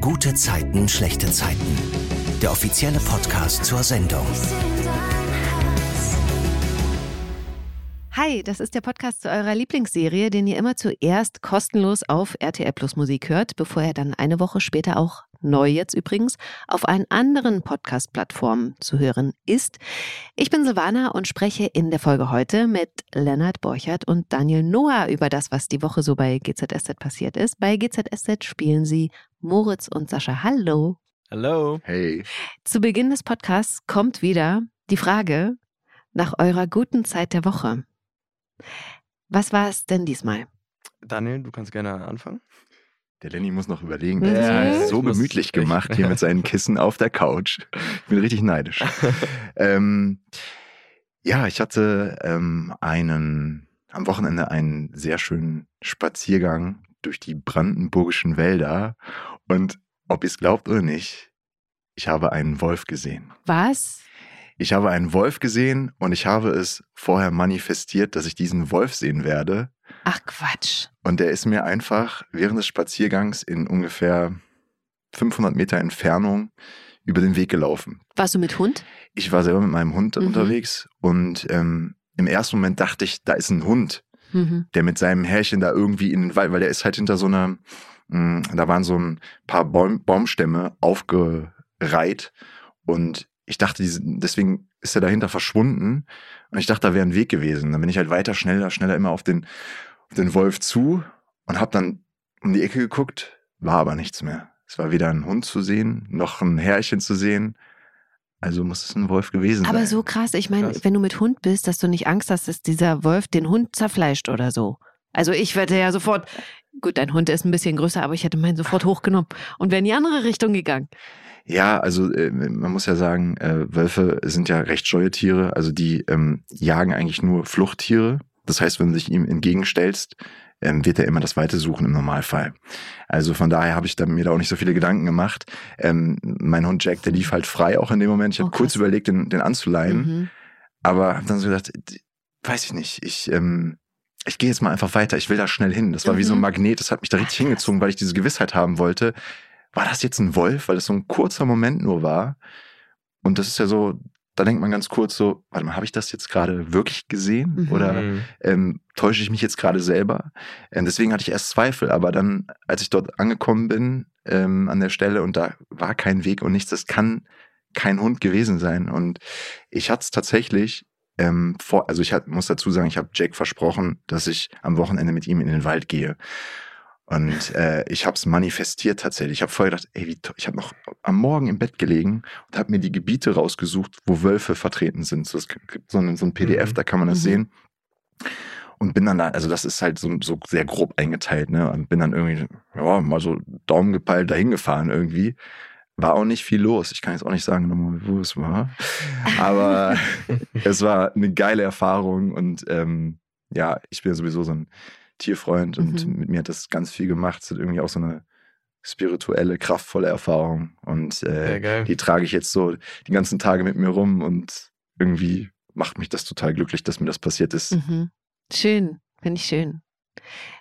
Gute Zeiten, schlechte Zeiten. Der offizielle Podcast zur Sendung. Hi, das ist der Podcast zu eurer Lieblingsserie, den ihr immer zuerst kostenlos auf RTL Plus Musik hört, bevor er dann eine Woche später auch neu jetzt übrigens, auf allen anderen Podcast-Plattformen zu hören ist. Ich bin Silvana und spreche in der Folge heute mit Lennart Borchert und Daniel Noah über das, was die Woche so bei GZSZ passiert ist. Bei GZSZ spielen sie Moritz und Sascha. Hallo. Hallo. Hey. Zu Beginn des Podcasts kommt wieder die Frage nach eurer guten Zeit der Woche. Was war es denn diesmal? Daniel, du kannst gerne anfangen. Der Lenny muss noch überlegen. Mhm. Der Ja, ist so gemütlich ich- gemacht hier mit seinen Kissen auf der Couch. Ich bin richtig neidisch. ähm, ja, ich hatte ähm, einen am Wochenende einen sehr schönen Spaziergang durch die brandenburgischen Wälder. Und ob ihr es glaubt oder nicht, ich habe einen Wolf gesehen. Was? Ich habe einen Wolf gesehen und ich habe es vorher manifestiert, dass ich diesen Wolf sehen werde. Ach Quatsch. Und der ist mir einfach während des Spaziergangs in ungefähr 500 Meter Entfernung über den Weg gelaufen. Warst du mit Hund? Ich war selber mit meinem Hund Mhm. unterwegs und ähm, im ersten Moment dachte ich, da ist ein Hund, Mhm. der mit seinem Härchen da irgendwie in den Wald, weil der ist halt hinter so einer, mh, da waren so ein paar Baum, Baumstämme aufgereiht und ich dachte, deswegen ist er dahinter verschwunden und ich dachte, da wäre ein Weg gewesen. Dann bin ich halt weiter, schneller, schneller immer auf den, auf den Wolf zu und habe dann um die Ecke geguckt, war aber nichts mehr. Es war weder ein Hund zu sehen, noch ein Härchen zu sehen. Also muss es ein Wolf gewesen sein. Aber so krass, ich meine, wenn du mit Hund bist, dass du nicht Angst hast, dass dieser Wolf den Hund zerfleischt oder so. Also ich werde ja sofort, gut, dein Hund ist ein bisschen größer, aber ich hätte meinen sofort hochgenommen und wäre in die andere Richtung gegangen. Ja, also äh, man muss ja sagen, äh, Wölfe sind ja recht scheue Tiere. Also die ähm, jagen eigentlich nur Fluchttiere. Das heißt, wenn du dich ihm entgegenstellst, ähm, wird er immer das Weite suchen im Normalfall. Also von daher habe ich da, mir da auch nicht so viele Gedanken gemacht. Ähm, mein Hund Jack, der lief halt frei auch in dem Moment. Ich Oh, habe kurz krass. überlegt, den, den anzuleihen, Mhm. aber habe dann so gedacht, weiß ich nicht, ich ähm, ich gehe jetzt mal einfach weiter. Ich will da schnell hin. Das war wie so ein Mhm. Magnet. Das hat mich da richtig hingezogen, weil ich diese Gewissheit haben wollte. War das jetzt ein Wolf? Weil es so ein kurzer Moment nur war. Und das ist ja so, da denkt man ganz kurz so, warte mal, habe ich das jetzt gerade wirklich gesehen? Mhm. Oder Mhm. ähm, täusche ich mich jetzt gerade selber? Ähm, deswegen hatte ich erst Zweifel. Aber dann, als ich dort angekommen bin, ähm, an der Stelle und da war kein Weg und nichts, das kann kein Hund gewesen sein. Und ich hatte es tatsächlich ähm, vor, also ich hat, muss dazu sagen, ich habe Jack versprochen, dass ich am Wochenende mit ihm in den Wald gehe. Und äh, ich habe es manifestiert tatsächlich. Ich habe vorher gedacht, ey, wie toll. ich habe noch am Morgen im Bett gelegen und habe mir die Gebiete rausgesucht, wo Wölfe vertreten sind. So, es gibt so ein, so ein PDF, Mhm. da kann man das Mhm. sehen. Und bin dann da, also das ist halt so, so sehr grob eingeteilt, ne? Und bin dann irgendwie, ja, mal so Daumen gepeilt dahin gefahren irgendwie. War auch nicht viel los. Ich kann jetzt auch nicht sagen, nochmal, wo es war. Aber es war eine geile Erfahrung und ähm, ja, ich bin sowieso so ein Tierfreund und Mhm. mit mir hat das ganz viel gemacht. Es ist irgendwie auch so eine spirituelle, kraftvolle Erfahrung und äh, die trage ich jetzt so die ganzen Tage mit mir rum und irgendwie macht mich das total glücklich, dass mir das passiert ist. Mhm. Schön, finde ich schön.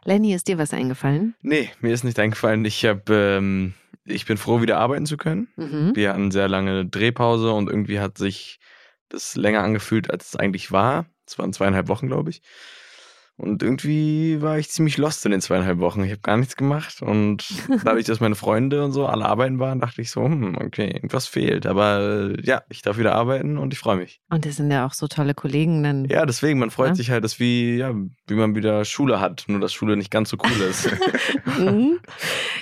Lenny, ist dir was eingefallen? Nee, mir ist nicht eingefallen. Ich habe, ähm, ich bin froh, wieder arbeiten zu können. Mhm. Wir hatten sehr lange Drehpause und irgendwie hat sich das länger angefühlt, als es eigentlich war. Es waren zweieinhalb Wochen, glaube ich. Und irgendwie war ich ziemlich lost in den zweieinhalb Wochen. Ich habe gar nichts gemacht. Und dadurch, dass meine Freunde und so alle arbeiten waren, dachte ich so, hm, okay, irgendwas fehlt. Aber äh, ja, ich darf wieder arbeiten und ich freue mich. Und das sind ja auch so tolle Kollegen dann. Ja, deswegen, man freut Ja. sich halt, dass wie, ja, wie man wieder Schule hat, nur dass Schule nicht ganz so cool ist. Mhm.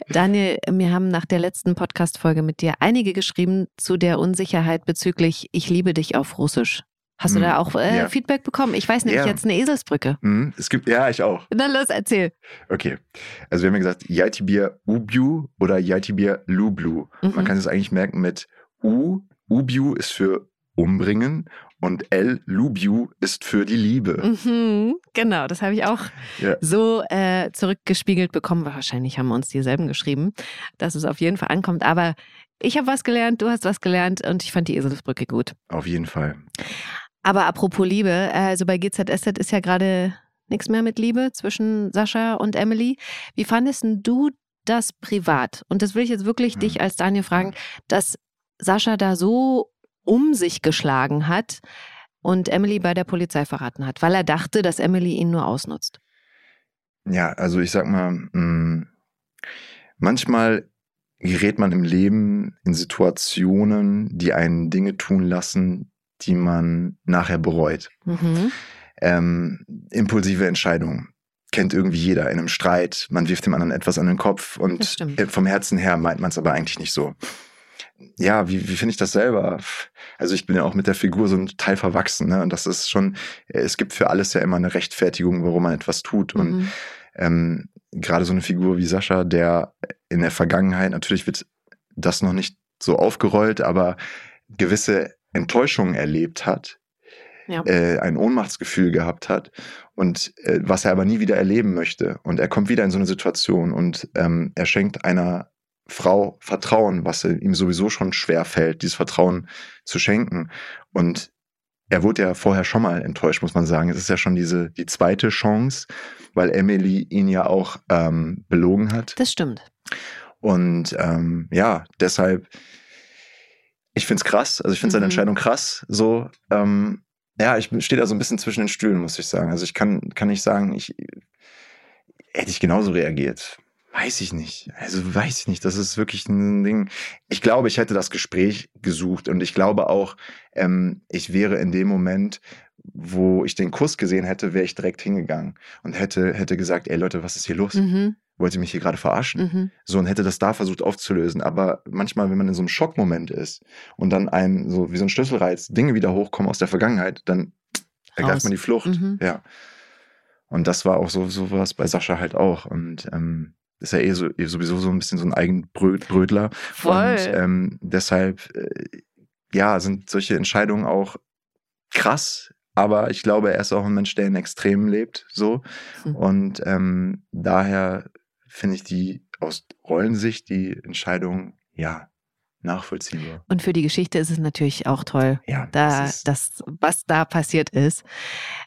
Daniel, mir haben nach der letzten Podcast-Folge mit dir einige geschrieben zu der Unsicherheit bezüglich Ich liebe dich auf Russisch. Hast du Mhm. da auch äh, Ja. Feedback bekommen? Ich weiß nämlich Ja. jetzt eine Eselsbrücke. Mhm, es gibt, ja, ich auch. Dann los, erzähl. Okay. Also wir haben ja gesagt, Yaitibir Ubiu oder Yaitibir Lublu. Mhm. Man kann es eigentlich merken mit U. Ubiu ist für umbringen und L. Lubiu ist für die Liebe. Mhm, genau, das habe ich auch Ja. so äh, zurückgespiegelt bekommen. Wahrscheinlich haben wir uns dieselben geschrieben, dass es auf jeden Fall ankommt. Aber ich habe was gelernt, du hast was gelernt und ich fand die Eselsbrücke gut. Auf jeden Fall. Aber apropos Liebe, also bei GZSZ ist ja gerade nichts mehr mit Liebe zwischen Sascha und Emily. Wie fandest denn du das privat, und das will ich jetzt wirklich Mhm. dich als Daniel fragen, dass Sascha da so um sich geschlagen hat und Emily bei der Polizei verraten hat, weil er dachte, dass Emily ihn nur ausnutzt? Ja, also ich sag mal, mh, manchmal gerät man im Leben in Situationen, die einen Dinge tun lassen, die man nachher bereut. Mhm. Ähm, impulsive Entscheidungen. Kennt irgendwie jeder in einem Streit. Man wirft dem anderen etwas an den Kopf und vom Herzen her meint man es aber eigentlich nicht so. Ja, wie, wie finde ich das selber? Also ich bin ja auch mit der Figur so ein Teil verwachsen. Ne? Und das ist schon, äh, es gibt für alles ja immer eine Rechtfertigung, warum man etwas tut. Und Mhm. ähm, gerade so eine Figur wie Sascha, der in der Vergangenheit, natürlich wird das noch nicht so aufgerollt, aber gewisse Enttäuschungen erlebt hat, Ja. äh, ein Ohnmachtsgefühl gehabt hat und äh, was er aber nie wieder erleben möchte. Und er kommt wieder in so eine Situation und ähm, er schenkt einer Frau Vertrauen, was ihm sowieso schon schwer fällt, dieses Vertrauen zu schenken. Und er wurde ja vorher schon mal enttäuscht, muss man sagen. Es ist ja schon diese die zweite Chance, weil Emily ihn ja auch ähm, belogen hat. Das stimmt. Und ähm, ja, deshalb, ich find's krass. Also ich finde seine Mhm. Entscheidung krass. So, ähm, ja, ich stehe da so ein bisschen zwischen den Stühlen, muss ich sagen. Also ich kann, kann nicht sagen, ich hätte ich genauso reagiert. Weiß ich nicht. Also weiß ich nicht. Das ist wirklich ein Ding. Ich glaube, ich hätte das Gespräch gesucht und ich glaube auch, ähm, ich wäre in dem Moment, wo ich den Kuss gesehen hätte, wäre ich direkt hingegangen und hätte, hätte gesagt, ey Leute, was ist hier los? Mhm. Wollt ihr mich hier gerade verarschen? Mhm. So und hätte das da versucht aufzulösen. Aber manchmal, wenn man in so einem Schockmoment ist und dann ein, so wie so ein Schlüsselreiz, Dinge wieder hochkommen aus der Vergangenheit, dann ergreift man die Flucht. Mhm. Ja. Und das war auch so, so was bei Sascha halt auch. Und ähm, ist ja eh so, eh sowieso so ein bisschen so ein Eigenbrötler. Voll. Und ähm, deshalb, äh, ja, sind solche Entscheidungen auch krass. Aber ich glaube, er ist auch ein Mensch, der in Extremen lebt. So. Hm. Und ähm, daher finde ich die aus Rollensicht die Entscheidung, ja, nachvollziehbar. Und für die Geschichte ist es natürlich auch toll, Ja, da, das das, was da passiert ist.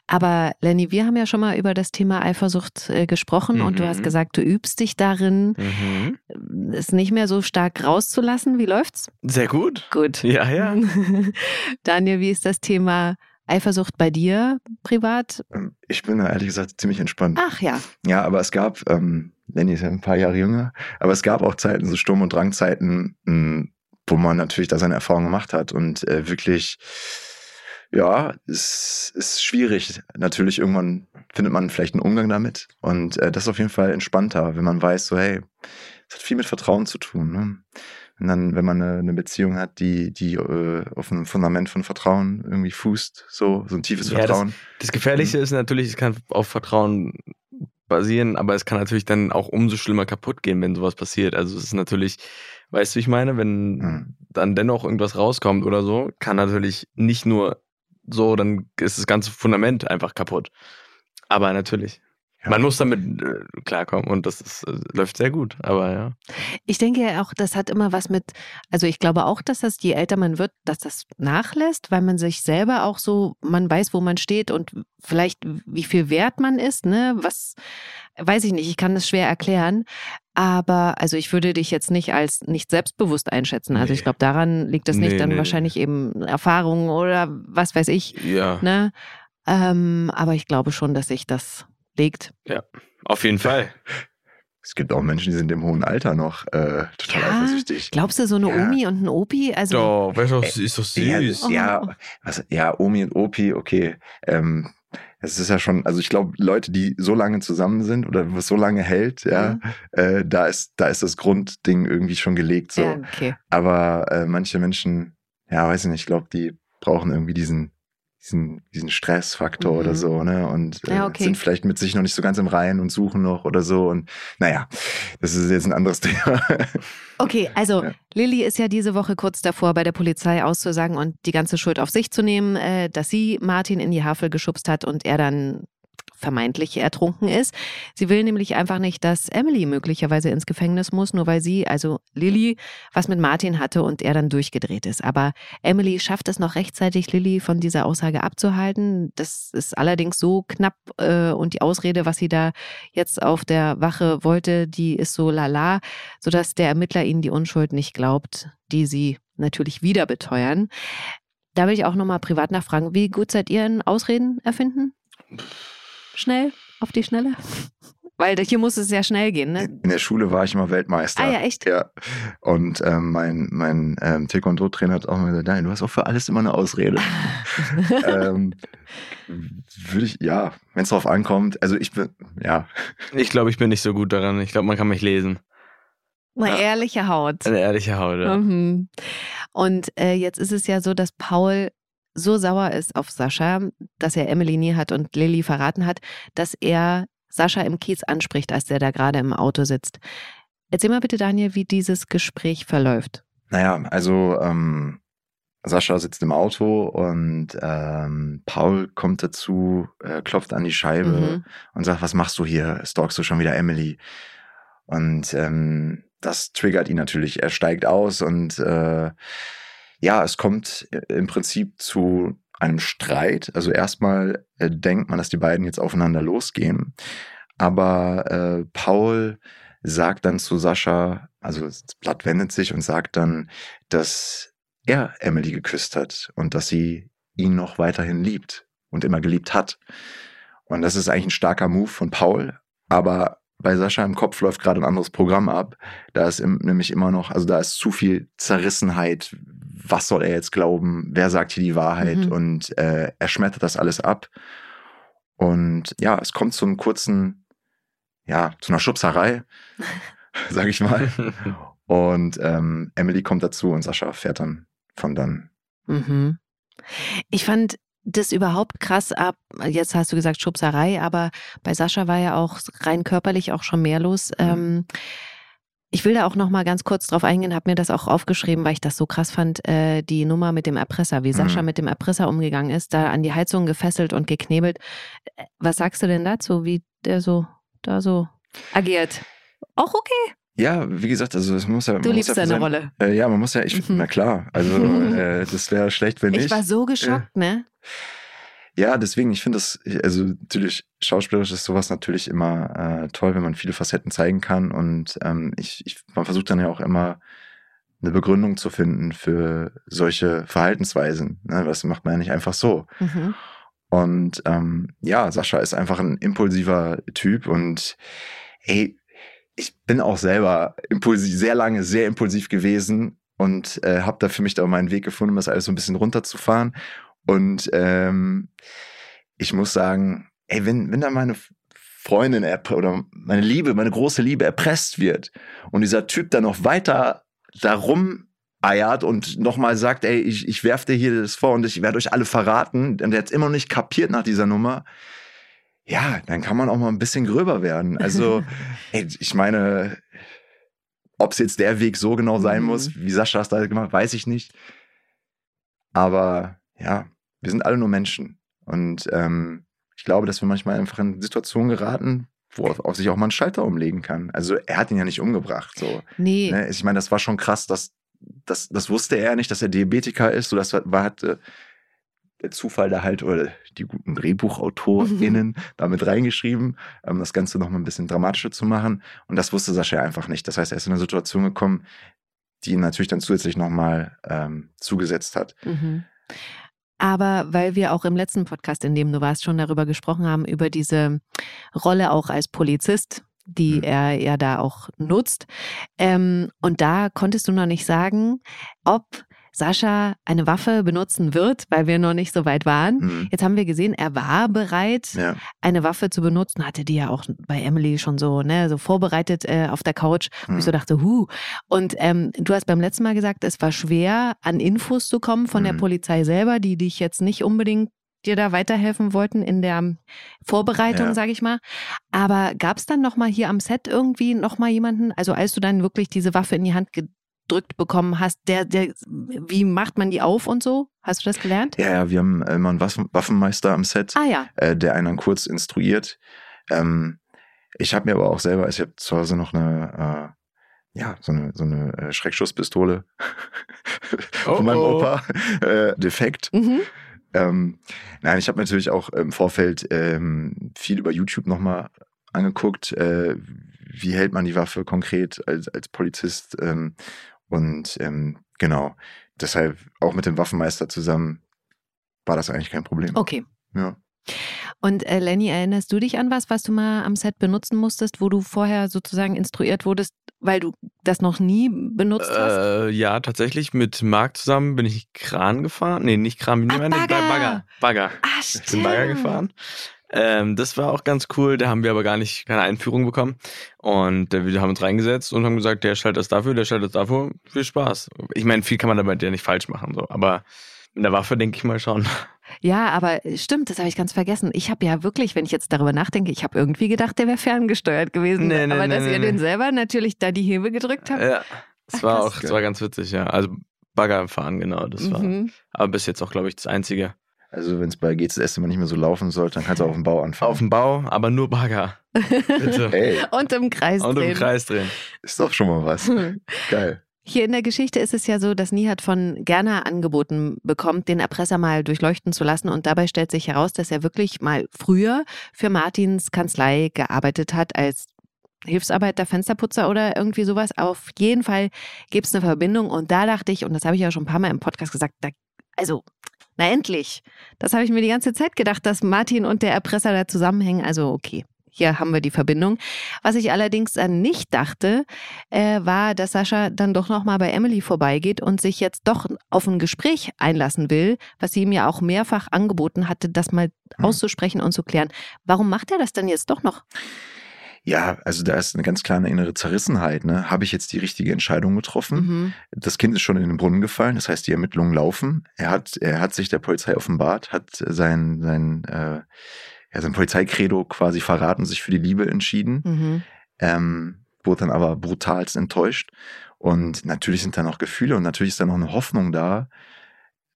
Aber Lenny, wir haben ja schon mal über das Thema Eifersucht äh, gesprochen und du hast Mhm. gesagt, du übst dich darin, Mhm. es nicht mehr so stark rauszulassen. Wie läuft's? Sehr gut. Gut. Ja, ja. Daniel, wie ist das Thema Eifersucht bei dir privat? ähm, ich bin da ehrlich gesagt ziemlich entspannt. Ach ja. Ja, aber es gab, ähm, Lenny ist ja ein paar Jahre jünger, aber es gab auch Zeiten, so Sturm- und Drangzeiten, mh, wo man natürlich da seine Erfahrungen gemacht hat und äh, wirklich, ja, es ist schwierig. Natürlich, irgendwann findet man vielleicht einen Umgang damit und äh, das ist auf jeden Fall entspannter, wenn man weiß, so hey, es hat viel mit Vertrauen zu tun. Ne? Und dann, wenn man eine, eine Beziehung hat, die, die äh, auf einem Fundament von Vertrauen irgendwie fußt, so, so ein tiefes Ja, das- Vertrauen. Das Gefährliche ist natürlich, es kann auf Vertrauen basieren, aber es kann natürlich dann auch umso schlimmer kaputt gehen, wenn sowas passiert. Also es ist natürlich, weißt du, wie ich meine, wenn Mhm. dann dennoch irgendwas rauskommt oder so, kann natürlich nicht nur so, dann ist das ganze Fundament einfach kaputt. Aber natürlich. Ja. Man muss damit äh, klarkommen und das ist, äh, läuft sehr gut, aber ja. Ich denke ja auch, das hat immer was mit, also ich glaube auch, dass das, je älter man wird, dass das nachlässt, weil man sich selber auch so, man weiß, wo man steht und vielleicht wie viel wert man ist, ne? Was, weiß ich nicht, ich kann das schwer erklären. Aber, also ich würde dich jetzt nicht als nicht selbstbewusst einschätzen. Also ich Nee. glaube, daran liegt nicht, Nee, dann nee, wahrscheinlich eben Erfahrungen oder was weiß ich, Ja, ne? Ähm, aber ich glaube schon, dass sich das legt. auf jeden Fall. Es gibt auch Menschen, die sind im hohen Alter noch äh, total Ja, eifersüchtig. Glaubst du, so eine Ja. Omi und ein Opi? Also, Doch, weißt du, das ist doch Ja, süß. ja, was, ja, Omi und Opi, okay. Ähm, es ist ja schon, also ich glaube, Leute, die so lange zusammen sind oder was so lange hält, ja, äh, da ist, da ist das Grundding irgendwie schon gelegt. So. ja, okay. Aber äh, manche Menschen, ja, weiß ich nicht, ich glaube, die brauchen irgendwie diesen, diesen, diesen Stressfaktor Mhm. oder so, ne? Und äh, Ja, okay. sind vielleicht mit sich noch nicht so ganz im Reinen und suchen noch oder so. Und naja, das ist jetzt ein anderes Thema. Okay, also Ja. Lilly ist ja diese Woche kurz davor, bei der Polizei auszusagen und die ganze Schuld auf sich zu nehmen, äh, dass sie Martin in die Havel geschubst hat und er dann vermeintlich ertrunken ist. Sie will nämlich einfach nicht, dass Emily möglicherweise ins Gefängnis muss, nur weil sie, also Lilly, was mit Martin hatte und er dann durchgedreht ist. Aber Emily schafft es noch rechtzeitig, Lilly von dieser Aussage abzuhalten. Das ist allerdings so knapp äh, und die Ausrede, was sie da jetzt auf der Wache wollte, die ist so lala, sodass der Ermittler ihnen die Unschuld nicht glaubt, die sie natürlich wieder beteuern. Da will ich auch nochmal privat nachfragen, wie gut seid ihr in Ausreden erfinden? Schnell, auf die Schnelle? Weil hier muss es ja schnell gehen, ne? In der Schule war ich immer Weltmeister. Ah ja, echt? Ja. Und ähm, mein, mein ähm, Taekwondo-Trainer hat auch immer gesagt, nein, du hast auch für alles immer eine Ausrede. ähm, Würde ich, ja, wenn es drauf ankommt, also ich bin, ja. Ich glaube, ich bin nicht so gut daran. Ich glaube, man kann mich lesen. Eine Ja. ehrliche Haut. Eine ehrliche Haut. Ja. Mhm. Und äh, jetzt ist es ja so, dass Paul so sauer ist auf Sascha, dass er Emily nie hat und Lilly verraten hat, dass er Sascha im Kiez anspricht, als der da gerade im Auto sitzt. Erzähl mal bitte, Daniel, wie dieses Gespräch verläuft. Naja, also ähm, Sascha sitzt im Auto und ähm, Paul kommt dazu, äh, klopft an die Scheibe Mhm. und sagt, was machst du hier? Stalkst du schon wieder Emily? Und ähm, das triggert ihn natürlich. Er steigt aus und äh, ja, es kommt im Prinzip zu einem Streit. Also erstmal äh, denkt man, dass die beiden jetzt aufeinander losgehen. Aber äh, Paul sagt dann zu Sascha, also das Blatt wendet sich und sagt dann, dass er Emily geküsst hat und dass sie ihn noch weiterhin liebt und immer geliebt hat. Und das ist eigentlich ein starker Move von Paul, aber bei Sascha im Kopf läuft gerade ein anderes Programm ab. Da ist im, nämlich immer noch, also da ist zu viel Zerrissenheit. Was soll er jetzt glauben? Wer sagt hier die Wahrheit? Mhm. Und äh, er schmettert das alles ab. Und ja, es kommt zu einem kurzen, ja, zu einer Schubserei, sag ich mal. Und ähm, Emily kommt dazu und Sascha fährt dann von dann. Mhm. Ich fand das überhaupt krass ab. Jetzt hast du gesagt Schubserei, aber bei Sascha war ja auch rein körperlich auch schon mehr los. Ähm, ich will da auch noch mal ganz kurz drauf eingehen, habe mir das auch aufgeschrieben, weil ich das so krass fand, äh, die Nummer mit dem Erpresser, wie Sascha Mhm. mit dem Erpresser umgegangen ist, da an die Heizung gefesselt und geknebelt. Äh, Was sagst du denn dazu, wie der so da so agiert? Auch okay. Ja, wie gesagt, also es muss ja. Du liebst ja deine sein- Rolle. Äh, ja, man muss ja, ich, Mhm. na klar, also äh, das wäre schlecht, wenn Ich nicht. war so geschockt, ne? Ja, deswegen, ich finde das, also natürlich, schauspielerisch ist sowas natürlich immer äh, toll, wenn man viele Facetten zeigen kann. Und ähm, ich, ich, man versucht dann ja auch immer eine Begründung zu finden für solche Verhaltensweisen. Ne? Das macht man ja nicht einfach so. Mhm. Und ähm, ja, Sascha ist einfach ein impulsiver Typ und ey, ich bin auch selber impulsiv, sehr lange sehr impulsiv gewesen und äh, habe da für mich da meinen Weg gefunden, das alles so ein bisschen runterzufahren. Und ähm, ich muss sagen, ey, wenn, wenn da meine Freundin oder meine Liebe, meine große Liebe erpresst wird und dieser Typ dann noch weiter darum eiert und nochmal sagt, ey, ich, ich werf dir hier das vor und ich werde euch alle verraten, und der hat immer noch nicht kapiert nach dieser Nummer, ja, dann kann man auch mal ein bisschen gröber werden. Also, ey, ich meine, ob es jetzt der Weg so genau sein Mhm. muss, wie Sascha das da gemacht hat, weiß ich nicht. Aber ja, wir sind alle nur Menschen. Und ähm, ich glaube, dass wir manchmal einfach in Situationen geraten, wo auf, sich auch mal ein Schalter umlegen kann. Also er hat ihn ja nicht umgebracht. So. Nee. Ne? Ich meine, das war schon krass, dass, das, das wusste er nicht, dass er Diabetiker ist. So, das war, war hatte der Zufall da halt, oder die guten DrehbuchautorInnen damit reingeschrieben, ähm, das Ganze nochmal ein bisschen dramatischer zu machen. Und das wusste Sascha einfach nicht. Das heißt, er ist in eine Situation gekommen, die ihn natürlich dann zusätzlich nochmal ähm, zugesetzt hat. Mhm. Aber weil wir auch im letzten Podcast, in dem du warst, schon darüber gesprochen haben, über diese Rolle auch als Polizist, die Mhm. er ja da auch nutzt. Ähm, und da konntest du noch nicht sagen, ob Sascha eine Waffe benutzen wird, weil wir noch nicht so weit waren. Mhm. Jetzt haben wir gesehen, er war bereit, Ja. eine Waffe zu benutzen, hatte die ja auch bei Emily schon so, ne, so vorbereitet äh, auf der Couch, wo Mhm. ich so dachte, hu. Und ähm, du hast beim letzten Mal gesagt, es war schwer, an Infos zu kommen von der Mhm. Polizei selber, die dich jetzt nicht unbedingt dir da weiterhelfen wollten in der Vorbereitung, Ja. sage ich mal. Aber gab es dann noch mal hier am Set irgendwie noch mal jemanden, also als du dann wirklich diese Waffe in die Hand gedrückt bekommen hast, der, der, wie macht man die auf und so? Hast du das gelernt? Ja, ja, wir haben immer einen Waffen Waffenmeister am Set, Ah ja. äh, der einen dann kurz instruiert. Ähm, ich habe mir aber auch selber, ich habe zu Hause noch eine, äh, ja, so eine, so eine äh, Schreckschusspistole Oh, von meinem oh. Opa, äh, defekt. Mhm. Ähm, nein, ich habe natürlich auch im Vorfeld ähm, viel über YouTube nochmal angeguckt, äh, wie hält man die Waffe konkret als, als Polizist. Ähm, und ähm, genau, deshalb auch mit dem Waffenmeister zusammen war das eigentlich kein Problem. Okay. Ja. Und äh, Lenny, erinnerst du dich an was, was du mal am Set benutzen musstest, wo du vorher sozusagen instruiert wurdest, weil du das noch nie benutzt hast? Äh, ja, tatsächlich mit Marc zusammen bin ich Kran gefahren. Nee, nicht Kran, Ah, nennt man den? Bagger. Bagger. Bagger. Ah, Ich bin Bagger gefahren. Ähm, das war auch ganz cool. Da haben wir aber gar nicht keine Einführung bekommen. Und äh, wir haben uns reingesetzt und haben gesagt, der schaltet das dafür, der schaltet das dafür. Viel Spaß. Ich meine, viel kann man damit ja nicht falsch machen. So. Aber mit der Waffe denke ich mal schon. Ja, aber stimmt, das habe ich ganz vergessen. Ich habe ja wirklich, wenn ich jetzt darüber nachdenke, ich habe irgendwie gedacht, der wäre ferngesteuert gewesen. Nee, nee, aber nee, dass nee, ihr nee. den selber natürlich da die Hebel gedrückt habt. Ja, das Ach, war krass. auch, das war ganz witzig, ja. Also Bagger fahren, genau, das war. Mhm. Aber bis jetzt auch, glaube ich, das Einzige. Also wenn es bei GZS immer nicht mehr so laufen sollte, dann kannst du auf dem Bau anfangen. Auf dem Bau, aber nur Bagger. Bitte. Ey, Und im Kreis Und im drehen. Kreis drehen. ist doch schon mal was. Geil. Hier in der Geschichte ist es ja so, dass Nihat von Gerner angeboten bekommt, den Erpresser mal durchleuchten zu lassen. Und dabei stellt sich heraus, dass er wirklich mal früher für Martins Kanzlei gearbeitet hat als Hilfsarbeiter, Fensterputzer oder irgendwie sowas. Auf jeden Fall gibt es eine Verbindung. Und da dachte ich, und das habe ich ja schon ein paar Mal im Podcast gesagt, da, also, na endlich. Das habe ich mir die ganze Zeit gedacht, dass Martin und der Erpresser da zusammenhängen. Also, okay. Hier haben wir die Verbindung. Was ich allerdings dann nicht dachte, äh, war, dass Sascha dann doch nochmal bei Emily vorbeigeht und sich jetzt doch auf ein Gespräch einlassen will, was sie ihm ja auch mehrfach angeboten hatte, das mal Mhm. auszusprechen und zu klären. Warum macht er das denn jetzt doch noch? Ja, also da ist eine ganz kleine innere Zerrissenheit. Ne? Habe ich jetzt die richtige Entscheidung getroffen? Mhm. Das Kind ist schon in den Brunnen gefallen, das heißt, die Ermittlungen laufen. Er hat, er hat sich der Polizei offenbart, hat sein, sein, äh, ja, sein Polizeikredo quasi verraten, sich für die Liebe entschieden, Mhm. ähm, wurde dann aber brutalst enttäuscht. Und natürlich sind da noch Gefühle und natürlich ist da noch eine Hoffnung da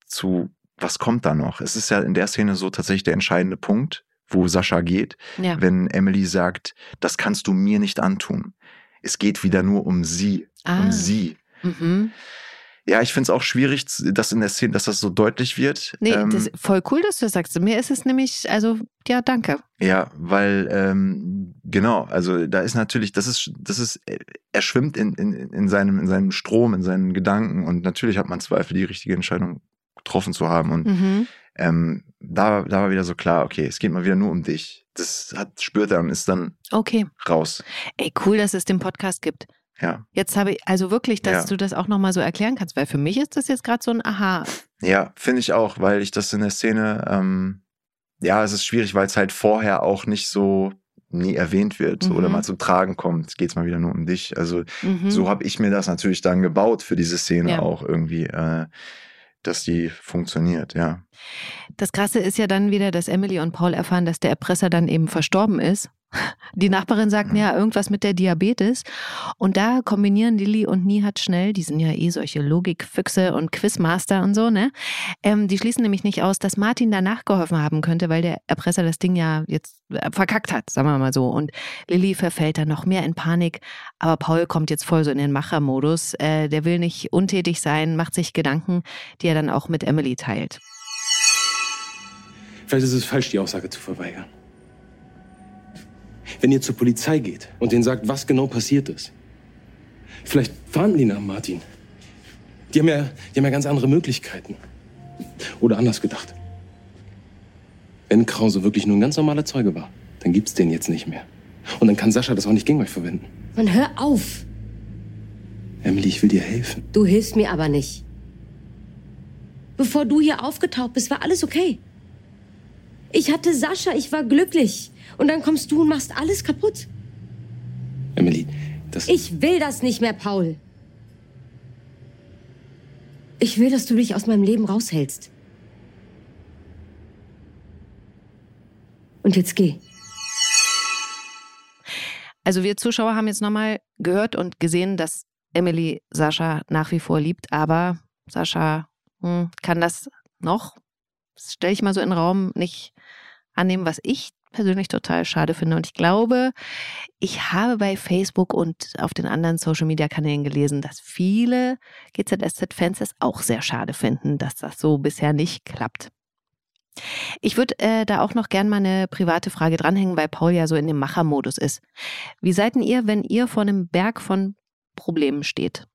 zu, was kommt da noch? Es ist ja in der Szene so tatsächlich der entscheidende Punkt, wo Sascha geht, Ja. wenn Emily sagt, das kannst du mir nicht antun. Es geht wieder nur um sie, Ah. um sie. Mhm. Ja, ich finde es auch schwierig, dass in der Szene, dass das so deutlich wird. Nee, ähm, das ist voll cool, dass du das sagst. Mir ist es nämlich, also, ja, danke. ja, weil ähm, genau, also da ist natürlich, das ist, das ist, er schwimmt in, in, in seinem, in seinem Strom, in seinen Gedanken und natürlich hat man Zweifel, die richtige Entscheidung getroffen zu haben. Und Mhm. Ähm, da, da war wieder so klar, okay, es geht mal wieder nur um dich. Das hat, spürt er und ist dann Okay. raus. Ey, cool, dass es den Podcast gibt. Ja. Jetzt habe ich, also wirklich, dass Ja. du das auch nochmal so erklären kannst, weil für mich ist das jetzt gerade so ein Aha. Ja, finde ich auch, weil ich das in der Szene, ähm, ja, es ist schwierig, weil es halt vorher auch nicht so nie erwähnt wird Mhm. oder mal zum Tragen kommt. Geht's mal wieder nur um dich. Also Mhm. so habe ich mir das natürlich dann gebaut für diese Szene Ja. auch irgendwie, äh, dass die funktioniert, ja. Das Krasse ist ja dann wieder, dass Emily und Paul erfahren, dass der Erpresser dann eben verstorben ist. Die Nachbarin sagt, Mhm. ja, irgendwas mit der Diabetes. Und da kombinieren Lilly und Nihat schnell, die sind ja eh solche Logikfüchse und Quizmaster und so, ne? Ähm, die schließen nämlich nicht aus, dass Martin danach geholfen haben könnte, weil der Erpresser das Ding ja jetzt äh, verkackt hat, sagen wir mal so. Und Lilly verfällt dann noch mehr in Panik. Aber Paul kommt jetzt voll so in den Machermodus. Äh, der will nicht untätig sein, macht sich Gedanken, die er dann auch mit Emily teilt. Vielleicht ist es falsch, die Aussage zu verweigern. Wenn ihr zur Polizei geht und denen sagt, was genau passiert ist, vielleicht fahren die nach Martin. Die haben ja, die haben ja ganz andere Möglichkeiten. Oder anders gedacht. Wenn Krause wirklich nur ein ganz normaler Zeuge war, dann gibt's den jetzt nicht mehr. Und dann kann Sascha das auch nicht gegen euch verwenden. Mann, hör auf. Emily, ich will dir helfen. Du hilfst mir aber nicht. Bevor du hier aufgetaucht bist, war alles okay. Ich hatte Sascha, ich war glücklich. Und dann kommst du und machst alles kaputt. Emily, das. Ich will das nicht mehr, Paul. Ich will, dass du dich aus meinem Leben raushältst. Und jetzt geh. Also wir Zuschauer haben jetzt nochmal gehört und gesehen, dass Emily Sascha nach wie vor liebt, aber Sascha hm, kann das noch, stelle ich mal so in den Raum, nicht annehmen, was ich persönlich total schade finde. Und ich glaube, ich habe bei Facebook und auf den anderen Social-Media-Kanälen gelesen, dass viele GZSZ-Fans es auch sehr schade finden, dass das so bisher nicht klappt. Ich würde äh, da auch noch gern mal eine private Frage dranhängen, weil Paul ja so in dem Machermodus ist. Wie seid denn ihr, wenn ihr vor einem Berg von Problemen steht?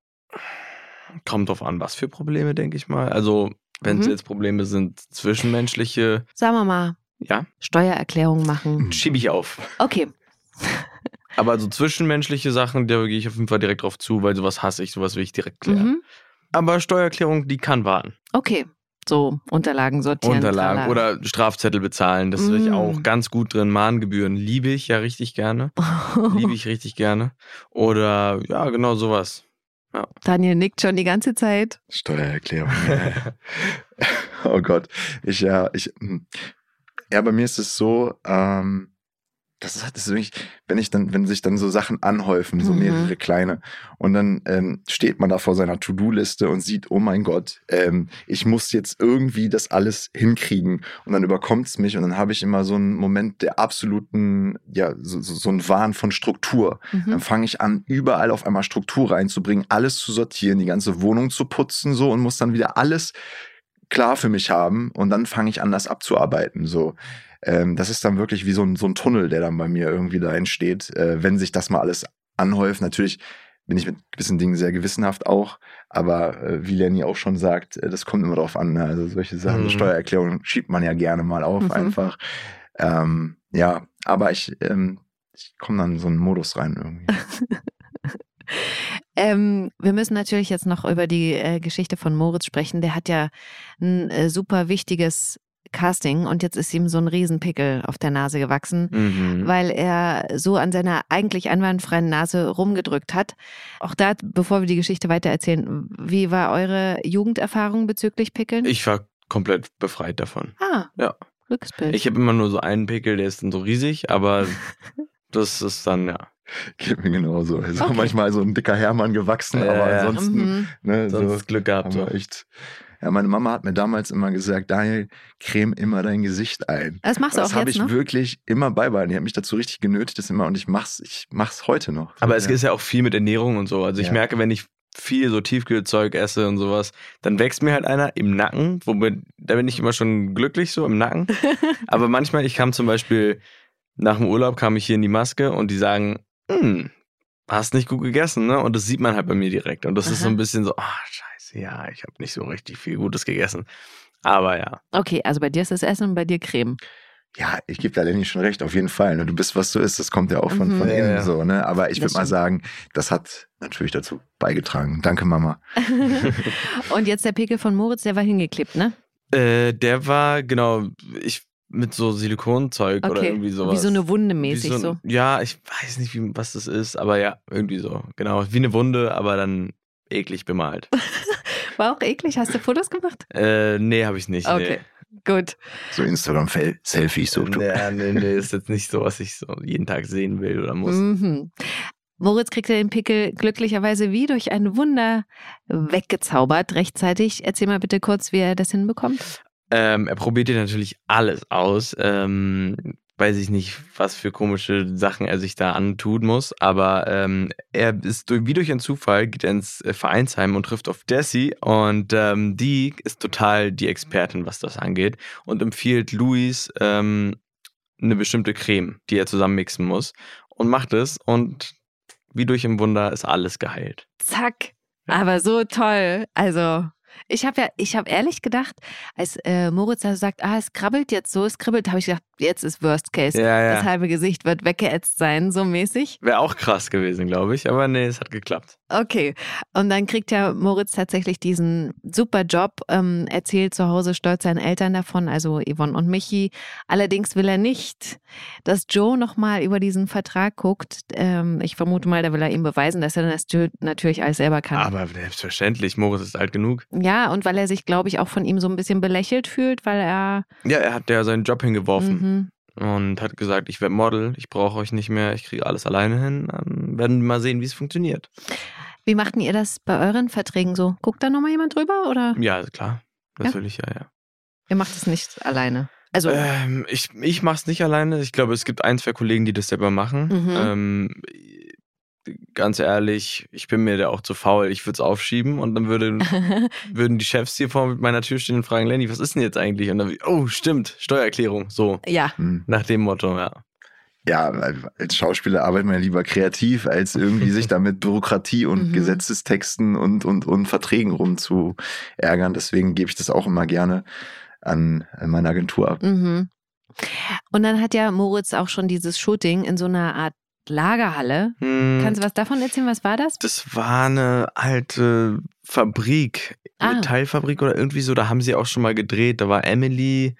Kommt drauf an, was für Probleme, denke ich mal. Also, wenn es Mhm. jetzt Probleme sind, zwischenmenschliche, Sagen wir mal, ja, Steuererklärung machen. schiebe ich auf. Okay. Aber so zwischenmenschliche Sachen, da gehe ich auf jeden Fall direkt drauf zu, weil sowas hasse ich, sowas will ich direkt klären. Mhm. Aber Steuererklärung, die kann warten. Okay. So, Unterlagen sortieren. Unterlagen oder Strafzettel bezahlen, das bin ich Mm. auch ganz gut drin. Mahngebühren liebe ich ja richtig gerne. Liebe ich richtig gerne. Oder ja, genau sowas. Daniel nickt schon die ganze Zeit. Steuererklärung. ja. oh Gott. Ich, ja, ich, hm. Ja, bei mir ist es so, ähm, das ist, das ist wirklich, wenn ich dann, wenn sich dann so Sachen anhäufen, so Mhm. mehrere kleine, und dann ähm, steht man da vor seiner To-Do-Liste und sieht, oh mein Gott, ähm, ich muss jetzt irgendwie das alles hinkriegen. Und dann überkommt's mich und dann habe ich immer so einen Moment der absoluten, ja, so, so, so einen Wahn von Struktur. Mhm. Dann fange ich an, überall auf einmal Struktur reinzubringen, alles zu sortieren, die ganze Wohnung zu putzen so und muss dann wieder alles klar für mich haben und dann fange ich an, das abzuarbeiten. So, ähm, das ist dann wirklich wie so ein, so ein Tunnel, der dann bei mir irgendwie da entsteht, äh, wenn sich das mal alles anhäuft. Natürlich bin ich mit gewissen Dingen sehr gewissenhaft auch, aber äh, wie Lenny auch schon sagt, äh, das kommt immer drauf an. Ne? Also solche Sachen, Mhm. Steuererklärung schiebt man ja gerne mal auf Mhm. einfach. Ähm, ja, aber ich, ähm, ich komme dann in so einen Modus rein irgendwie. Ähm, wir müssen natürlich jetzt noch über die äh, Geschichte von Moritz sprechen. Der hat ja ein äh, super wichtiges Casting und jetzt ist ihm so ein Riesenpickel auf der Nase gewachsen. Mhm. weil er so an seiner eigentlich einwandfreien Nase rumgedrückt hat. Auch da, bevor wir die Geschichte weitererzählen, wie war eure Jugenderfahrung bezüglich Pickeln? Ich war komplett befreit davon. ah, Ja. Glücksbild. Ich habe immer nur so einen Pickel, der ist dann so riesig, aber das ist dann, ja. Geht mir genauso. Also Okay. manchmal so ein dicker Hermann gewachsen, Ja, aber ansonsten, mhm. ne, so, Sonst Glück gehabt. So. echt. Ja, meine Mama hat mir damals immer gesagt, Daniel, creme immer dein Gesicht ein. Das machst du das auch habe jetzt ich noch? wirklich immer beibehalten. Die hat mich dazu richtig genötigt, das immer und ich mach's, ich mach's heute noch. Aber es ja. ist ja auch viel mit Ernährung und so. Also ich Ja. merke, wenn ich viel so Tiefkühlzeug esse und sowas, dann wächst mir halt einer im Nacken, womit, da bin ich immer schon glücklich so im Nacken. Aber manchmal, ich kam zum Beispiel nach dem Urlaub, kam ich hier in die Maske und die sagen, hm, hast nicht gut gegessen, ne? Und das sieht man halt bei mir direkt. Und das ist so Aha. ein bisschen so, ah, scheiße, ja, ich habe nicht so richtig viel Gutes gegessen. Aber ja. Okay, also bei dir ist das Essen und bei dir Creme. Ja, ich gebe da Lenny schon recht, auf jeden Fall. Ne? Du bist, was du isst, das kommt ja auch von, Mhm. von Ja, innen ja. so, ne? Aber ich würde mal sagen, das hat natürlich dazu beigetragen. Danke, Mama. und jetzt der Pickel von Moritz, der war hingeklebt, ne? Äh, der war, genau, ich mit so Silikonzeug oder Okay. irgendwie sowas. Wie so eine Wunde mäßig so. ein- Ja, ich weiß nicht, wie, was das ist, aber ja, irgendwie so. Genau, wie eine Wunde, aber dann eklig bemalt. War auch eklig. Hast du Fotos gemacht? äh, nee, habe ich nicht. Okay, gut. So Instagram-Selfies, so. Nee. Ja, nee, nee, ist jetzt nicht so, was ich so jeden Tag sehen will oder muss. Mhm. Moritz kriegt den Pickel glücklicherweise wie durch ein Wunder weggezaubert rechtzeitig. Erzähl mal bitte kurz, wie er das hinbekommt. Ähm, er probiert hier natürlich alles aus. Ähm, weiß ich nicht, was für komische Sachen er sich da antun muss, aber ähm, er ist durch, wie durch einen Zufall, geht er ins äh, Vereinsheim und trifft auf Desi und ähm, die ist total die Expertin, was das angeht und empfiehlt Luis ähm, eine bestimmte Creme, die er zusammen mixen muss und macht es und wie durch ein Wunder ist alles geheilt. Zack. Aber so toll. Also, ich habe ja, ich habe ehrlich gedacht, als äh, Moritz sagt, ah, es krabbelt jetzt so, es kribbelt, habe ich gedacht, jetzt ist Worst Case. Ja, Das halbe Gesicht wird weggeätzt sein, so mäßig. Wäre auch krass gewesen, glaube ich, aber nee, es hat geklappt. Okay. Und dann kriegt ja Moritz tatsächlich diesen super Job, ähm, erzählt zu Hause stolz seinen Eltern davon, also Yvonne und Michi. Allerdings will er nicht, dass Joe nochmal über diesen Vertrag guckt. Ähm, ich vermute mal, da will er ihm beweisen, dass er das natürlich alles selber kann. Aber selbstverständlich, Moritz ist alt genug. Ja, und weil er sich, glaube ich, auch von ihm so ein bisschen belächelt fühlt, weil er. Ja, er hat ja seinen Job hingeworfen Mhm. Und hat gesagt, ich werde Model, ich brauche euch nicht mehr, ich kriege alles alleine hin. Dann werden wir mal sehen, wie es funktioniert. Wie machten ihr das bei euren Verträgen so? Guckt da nochmal jemand drüber oder Ja, klar. Natürlich, ja, ja. ihr macht es nicht alleine? Also, Ähm, ich ich mache es nicht alleine. Ich glaube, es gibt ein, zwei Kollegen, die das selber machen. Mhm. Ähm, ganz ehrlich, ich bin mir da auch zu faul. Ich würde es aufschieben und dann würde, würden die Chefs hier vor meiner Tür stehen und fragen, Lenny, was ist denn jetzt eigentlich? Und dann, oh, stimmt, Steuererklärung. So, ja. Hm. nach dem Motto, ja. Ja, als Schauspieler arbeitet man lieber kreativ, als irgendwie sich da mit Bürokratie und Mhm. Gesetzestexten und, und, und Verträgen rumzuärgern. Deswegen gebe ich das auch immer gerne an meine Agentur ab. Mhm. Und dann hat ja Moritz auch schon dieses Shooting in so einer Art Lagerhalle. Hm, Kannst du was davon erzählen? Was war das? das war eine alte Fabrik, Ah. Metallfabrik oder irgendwie so. Da haben sie auch schon mal gedreht. Da war Emily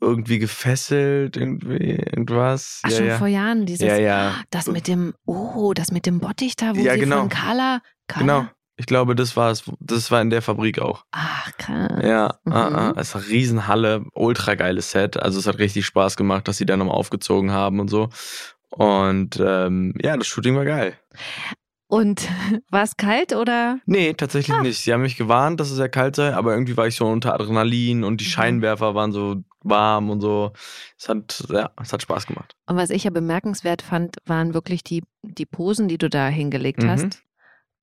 irgendwie gefesselt, irgendwie irgendwas. Ach, ja, schon ja. vor Jahren, dieses, ja, ja. das mit dem, oh, das mit dem Bottich da, wo Ja, sie genau. von Carla, Carla. Genau. Ich glaube, das war es. Das war in der Fabrik auch. Ach, krass. Ja, Mhm. ah, ah. es war eine Riesenhalle, ultra geiles Set. Also es hat richtig Spaß gemacht, dass sie da nochmal aufgezogen haben und so. Und ähm, ja, das Shooting war geil. Und war es kalt oder? Nee, tatsächlich Ah. nicht. Sie haben mich gewarnt, dass es sehr kalt sei, aber irgendwie war ich so unter Adrenalin und die Mhm. Scheinwerfer waren so warm und so. Es hat, ja, es hat Spaß gemacht. Und was ich ja bemerkenswert fand, waren wirklich die, die Posen, die du da hingelegt Mhm. hast.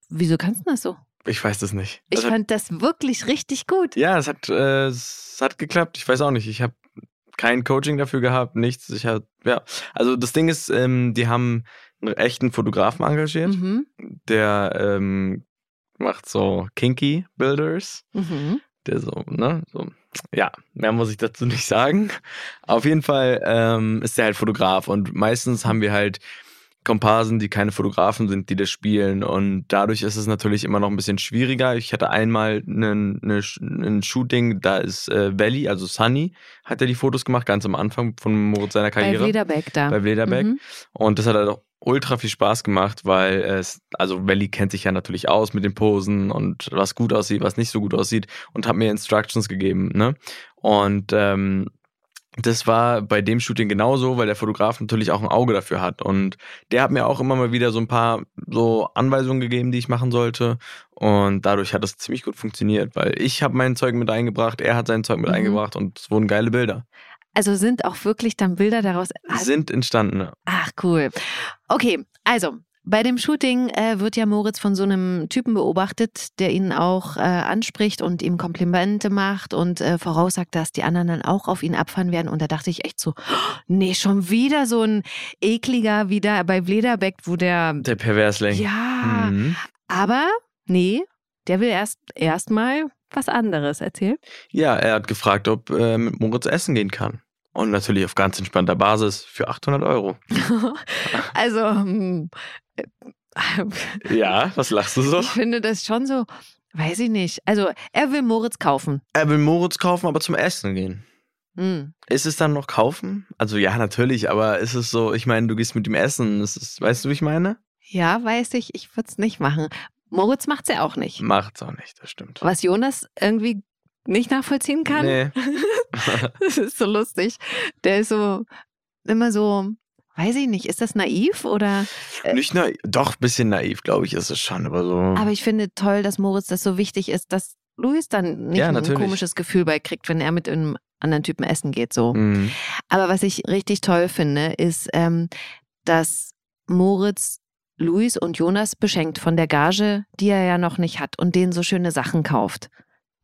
Wieso kannst du das so? Ich weiß das nicht. Ich Es hat, fand das wirklich richtig gut. ja, es hat, äh, es hat geklappt. Ich weiß auch nicht. Ich habe kein Coaching dafür gehabt, nichts. Ich hab, ja. Also das Ding ist, ähm, die haben einen echten Fotografen engagiert. Mhm. der ähm, macht so Kinky Builders. Mhm. Der so, ne, so, ja, mehr muss ich dazu nicht sagen. Auf jeden Fall ähm, ist der halt Fotograf und meistens haben wir halt Komparsen, die keine Fotografen sind, die das spielen und dadurch ist es natürlich immer noch ein bisschen schwieriger. Ich hatte einmal einen, eine, ein Shooting, da ist äh, Valley, also Sunny, hat er die Fotos gemacht, ganz am Anfang von Moritz seiner Bei Karriere. Vlederbeck da. Bei Vlederbeck. Mhm. Und das hat halt auch ultra viel Spaß gemacht, weil es, also Valley kennt sich ja natürlich aus mit den Posen und was gut aussieht, was nicht so gut aussieht und hat mir Instructions gegeben, ne? Und ähm, das war bei dem Shooting genauso, weil der Fotograf natürlich auch ein Auge dafür hat. Und der hat mir auch immer mal wieder so ein paar so Anweisungen gegeben, die ich machen sollte. Und dadurch hat das ziemlich gut funktioniert, weil ich habe mein Zeug mit eingebracht, er hat sein Zeug mit Mhm. eingebracht und es wurden geile Bilder. Also sind auch wirklich dann Bilder daraus. Sind entstanden. Ach, cool. Okay, also. Bei dem Shooting äh, wird ja Moritz von so einem Typen beobachtet, der ihn auch äh, anspricht und ihm Komplimente macht und äh, voraussagt, dass die anderen dann auch auf ihn abfahren werden. Und da dachte ich echt so, nee, schon wieder so ein ekliger, wieder bei Vlederbeck, wo der, Der Perversling. ja, Mhm. aber nee, der will erst erstmal was anderes erzählen. Ja, er hat gefragt, ob er mit Moritz essen gehen kann. Und natürlich auf ganz entspannter Basis für 800 Euro. also, hm, äh, Ja, was lachst du so? ich finde das schon so, weiß ich nicht. Also, er will Moritz kaufen. Er will Moritz kaufen, aber zum Essen gehen. Hm. Ist es dann noch kaufen? Also ja, natürlich, aber ist es so, ich meine, du gehst mit ihm essen, ist es, weißt du, wie ich meine? Ja, weiß ich, ich würde es nicht machen. Moritz macht's ja auch nicht. Macht's auch nicht, das stimmt. Was Jonas irgendwie nicht nachvollziehen kann. Nee. das ist so lustig. Der ist so immer so, weiß ich nicht, ist das naiv oder? Äh, Nicht naiv, doch, ein bisschen naiv, glaube ich, ist es schon, aber so. Aber ich finde toll, dass Moritz das so wichtig ist, dass Luis dann nicht Ja, ein komisches Gefühl bei kriegt, wenn er mit einem anderen Typen essen geht. So. Mhm. Aber was ich richtig toll finde, ist, ähm, dass Moritz Luis und Jonas beschenkt von der Gage, die er ja noch nicht hat und denen so schöne Sachen kauft.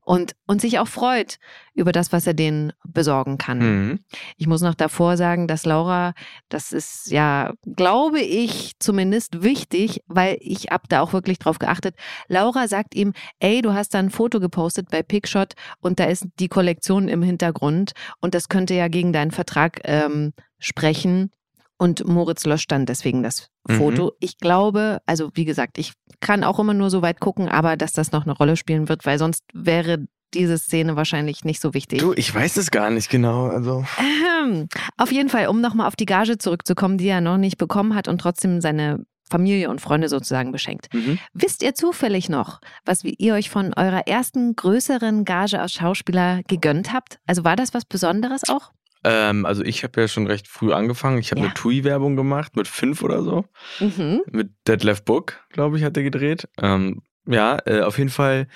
Und, und sich auch freut über das, was er denen besorgen kann. Mhm. Ich muss noch davor sagen, dass Laura, das ist ja, glaube ich, zumindest wichtig, weil ich hab da auch wirklich drauf geachtet. Laura sagt ihm, ey, du hast da ein Foto gepostet bei Picshot und da ist die Kollektion im Hintergrund und das könnte ja gegen deinen Vertrag ähm, sprechen. Und Moritz löscht dann deswegen das Mhm. Foto. Ich glaube, also wie gesagt, ich kann auch immer nur so weit gucken, aber dass das noch eine Rolle spielen wird, weil sonst wäre diese Szene wahrscheinlich nicht so wichtig. Du, ich weiß es gar nicht genau, also. Ähm, auf jeden Fall, um nochmal auf die Gage zurückzukommen, die er noch nicht bekommen hat und trotzdem seine Familie und Freunde sozusagen beschenkt. Mhm. Wisst ihr zufällig noch, was ihr euch von eurer ersten größeren Gage als Schauspieler gegönnt habt? Also war das was Besonderes auch? Ähm, also ich habe ja schon recht früh angefangen. Ich habe Ja. eine TUI-Werbung gemacht mit fünf oder so. Mhm. Mit Detlef Book, glaube ich, hat er gedreht. Ähm, ja, äh, auf jeden Fall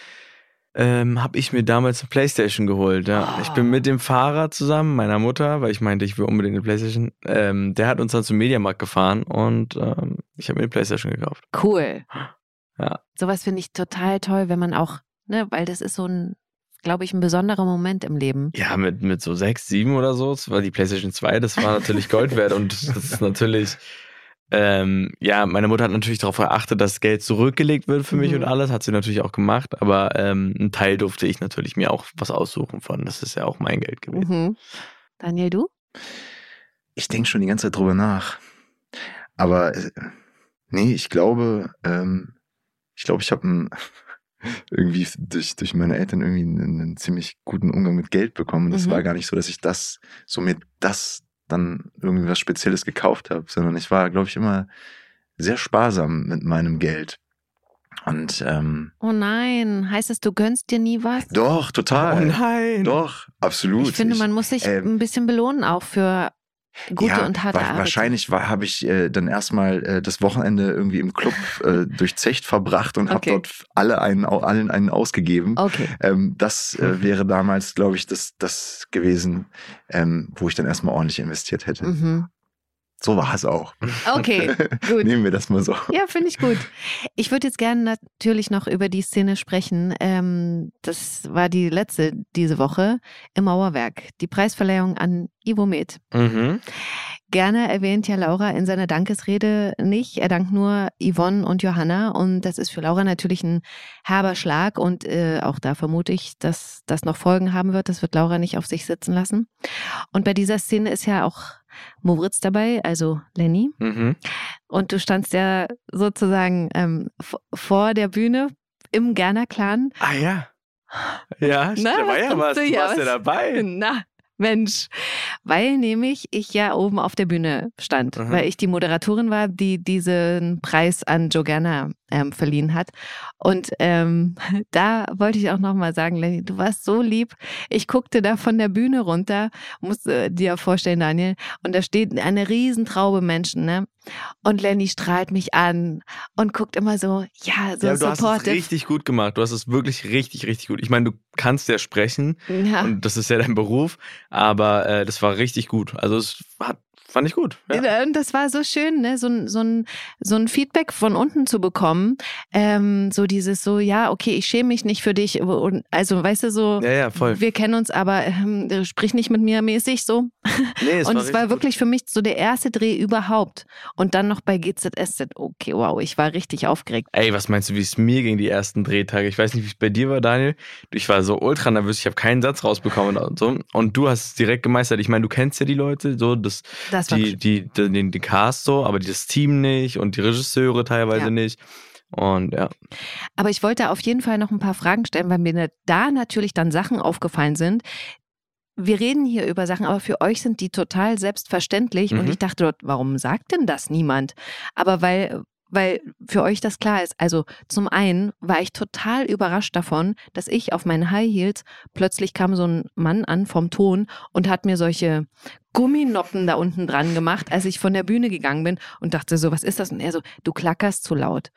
ähm, habe ich mir damals eine Playstation geholt. Ja. Ich bin mit dem Fahrer zusammen, meiner Mutter, weil ich meinte, ich will unbedingt eine Playstation. Ähm, der hat uns dann zum Mediamarkt gefahren und ähm, ich habe mir eine Playstation gekauft. Cool. Ja. Sowas finde ich total toll, wenn man auch, ne, weil das ist so ein, glaube ich, ein besonderer Moment im Leben. Ja, mit, mit so sechs, sieben oder so. Das war die PlayStation 2, das war natürlich Gold wert und das ist natürlich. Ähm, ja, meine Mutter hat natürlich darauf geachtet, dass Geld zurückgelegt wird für mich Mhm. und alles, hat sie natürlich auch gemacht, aber ähm, ein Teil durfte ich natürlich mir auch was aussuchen von. Das ist ja auch mein Geld gewesen. Mhm. Daniel, du? Ich denke schon die ganze Zeit drüber nach. Aber äh, nee, ich glaube, ähm, ich glaube, ich habe irgendwie durch, durch meine Eltern irgendwie einen, einen ziemlich guten Umgang mit Geld bekommen. Es Mhm. war gar nicht so, dass ich das, so mir das dann irgendwie was Spezielles gekauft habe, sondern ich war, glaube ich, immer sehr sparsam mit meinem Geld. Und ähm, Oh nein, heißt es, du gönnst dir nie was? doch, total. Oh nein! Doch, absolut. Ich finde, man muss sich ähm, ein bisschen belohnen auch für gute ja, und harte Arbeit. Wahrscheinlich habe ich äh, dann erstmal äh, das Wochenende irgendwie im Club äh, durch Zecht verbracht und Okay. habe dort alle einen, allen einen ausgegeben. Okay. Ähm, das äh, wäre damals, glaube ich, das, das gewesen, ähm, wo ich dann erstmal ordentlich investiert hätte. Mhm. So war es auch. Okay, gut. Nehmen wir das mal so. Ja, finde ich gut. Ich würde jetzt gerne natürlich noch über die Szene sprechen. Ähm, das war die letzte diese Woche im Mauerwerk. Die Preisverleihung an Ivo Med. Mhm. Gerne erwähnt ja Laura in seiner Dankesrede nicht. Er dankt nur Yvonne und Johanna. Und das ist für Laura natürlich ein herber Schlag. Und äh, auch da vermute ich, dass das noch Folgen haben wird. Das wird Laura nicht auf sich sitzen lassen. Und bei dieser Szene ist ja auch Moritz dabei, also Lenny. Mhm. Und du standst ja sozusagen ähm, vor der Bühne im Gerner Clan. Ah ja. Ja, Na, da war ja was. du hier? warst ja Was- dabei. Na, Mensch. Weil nämlich ich ja oben auf der Bühne stand, Mhm. weil ich die Moderatorin war, die diesen Preis an Joe Gerner ähm, verliehen hat. Und ähm, da wollte ich auch nochmal sagen, Lenny, du warst so lieb. Ich guckte da von der Bühne runter, musst äh, dir vorstellen, Daniel, und da steht eine Riesentraube Menschen, ne? Und Lenny strahlt mich an und guckt immer so, ja, so ja, du hast es richtig gut gemacht. Du hast es wirklich richtig, richtig gut. Ich meine, du kannst ja sprechen ja. und das ist ja dein Beruf, aber äh, das war richtig gut. Also es hat, fand ich gut. Ja. Und das war so schön, ne? so, ein- so, ein, so ein Feedback von unten zu bekommen. Ähm, so dieses so, ja, okay, ich schäme mich nicht für dich. Und, also, weißt du, so, Ja, ja, voll. wir kennen uns, aber ähm, sprich nicht mit mir mäßig so. Nee, und es war wirklich für mich so der erste Dreh überhaupt. Und dann noch bei GZSZ. Okay, wow, ich war richtig aufgeregt. Ey, was meinst du, wie es mir ging die ersten Drehtage? Ich weiß nicht, wie es bei dir war, Daniel. Ich war so ultra nervös, ich habe keinen Satz rausbekommen und so. Und du hast es direkt gemeistert. Ich meine, du kennst ja die Leute, so das, Das war die, die, die, den, den Cast so, aber das Team nicht und die Regisseure teilweise Ja. nicht. Und ja. Aber ich wollte auf jeden Fall noch ein paar Fragen stellen, weil mir da natürlich dann Sachen aufgefallen sind. Wir reden hier über Sachen, aber für euch sind die total selbstverständlich. Und Mhm. ich dachte dort, warum sagt denn das niemand? Aber weil, weil für euch das klar ist. Also zum einen war ich total überrascht davon, dass ich auf meinen High Heels plötzlich kam so ein Mann an vom Ton und hat mir solche Gumminoppen da unten dran gemacht, als ich von der Bühne gegangen bin und dachte so, was ist das? Und er so, du klackerst zu laut.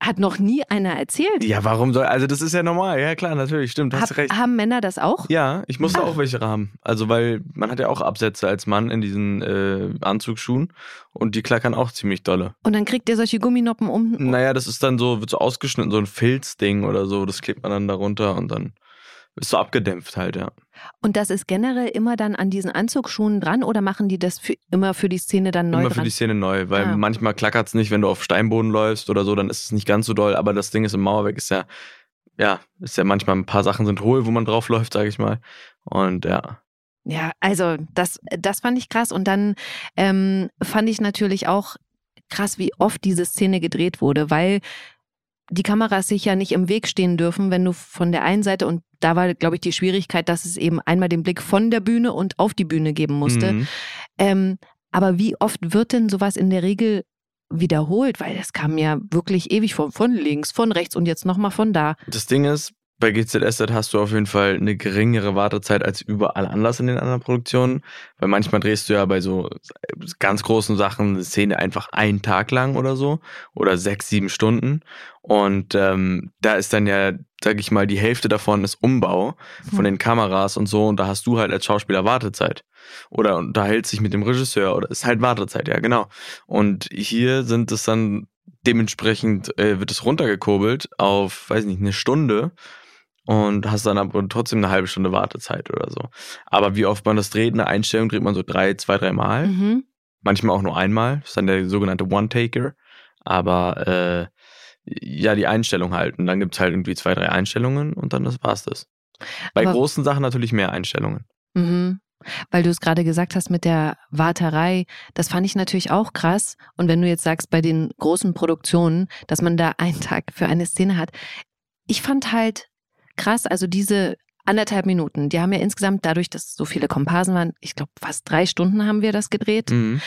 Hat noch nie einer erzählt. Ja, warum soll, also das ist ja normal. Ja, klar, natürlich, stimmt, hast Hab, recht. haben Männer das auch? Ja, ich musste Ach. auch welche haben. Also, weil man hat ja auch Absätze als Mann in diesen äh, Anzugsschuhen und die klackern auch ziemlich dolle. Und dann kriegt ihr solche Gumminoppen um. Naja, das ist dann so, wird so ausgeschnitten, so ein Filzding oder so. Das klebt man dann darunter und dann ist so abgedämpft halt, ja. Und das ist generell immer dann an diesen Anzugsschuhen dran oder machen die das für, immer für die Szene dann neu Immer dran? für die Szene neu, weil Ah. manchmal klackert es nicht, wenn du auf Steinboden läufst oder so, dann ist es nicht ganz so doll. Aber das Ding ist im Mauerwerk ist ja, ja, ist ja manchmal ein paar Sachen sind hohl, wo man drauf läuft, sage ich mal. Und ja. Ja, also das, das fand ich krass. Und dann ähm, fand ich natürlich auch krass, wie oft diese Szene gedreht wurde, weil die Kameras sich ja nicht im Weg stehen dürfen, wenn du von der einen Seite, und da war, glaube ich, die Schwierigkeit, dass es eben einmal den Blick von der Bühne und auf die Bühne geben musste. Mhm. Ähm, aber wie oft wird denn sowas in der Regel wiederholt? Weil das kam ja wirklich ewig von, von links, von rechts und jetzt nochmal von da. Das Ding ist, bei GZSZ hast du auf jeden Fall eine geringere Wartezeit als überall anders in den anderen Produktionen, weil manchmal drehst du ja bei so ganz großen Sachen eine Szene einfach einen Tag lang oder so oder sechs, sieben Stunden und ähm, da ist dann ja, sag ich mal, die Hälfte davon ist Umbau von Hm. den Kameras und so und da hast du halt als Schauspieler Wartezeit oder unterhält sich mit dem Regisseur oder ist halt Wartezeit, ja genau. Und hier sind es dann dementsprechend äh, wird es runtergekurbelt auf, weiß nicht, eine Stunde und hast dann aber trotzdem eine halbe Stunde Wartezeit oder so. Aber wie oft man das dreht, eine Einstellung dreht man so drei, zwei, drei Mal. Mhm. Manchmal auch nur einmal. Das ist dann der sogenannte One-Taker. Aber äh, ja, die Einstellung halt. Und dann gibt's halt irgendwie zwei, drei Einstellungen und dann das war's das. Bei Aber- großen Sachen natürlich mehr Einstellungen. Mhm. Weil du es gerade gesagt hast mit der Warterei, das fand ich natürlich auch krass. Und wenn du jetzt sagst, bei den großen Produktionen, dass man da einen Tag für eine Szene hat, ich fand halt krass, also diese anderthalb Minuten, die haben ja insgesamt dadurch, dass so viele Komparsen waren, ich glaube fast drei Stunden haben wir das gedreht. Mhm.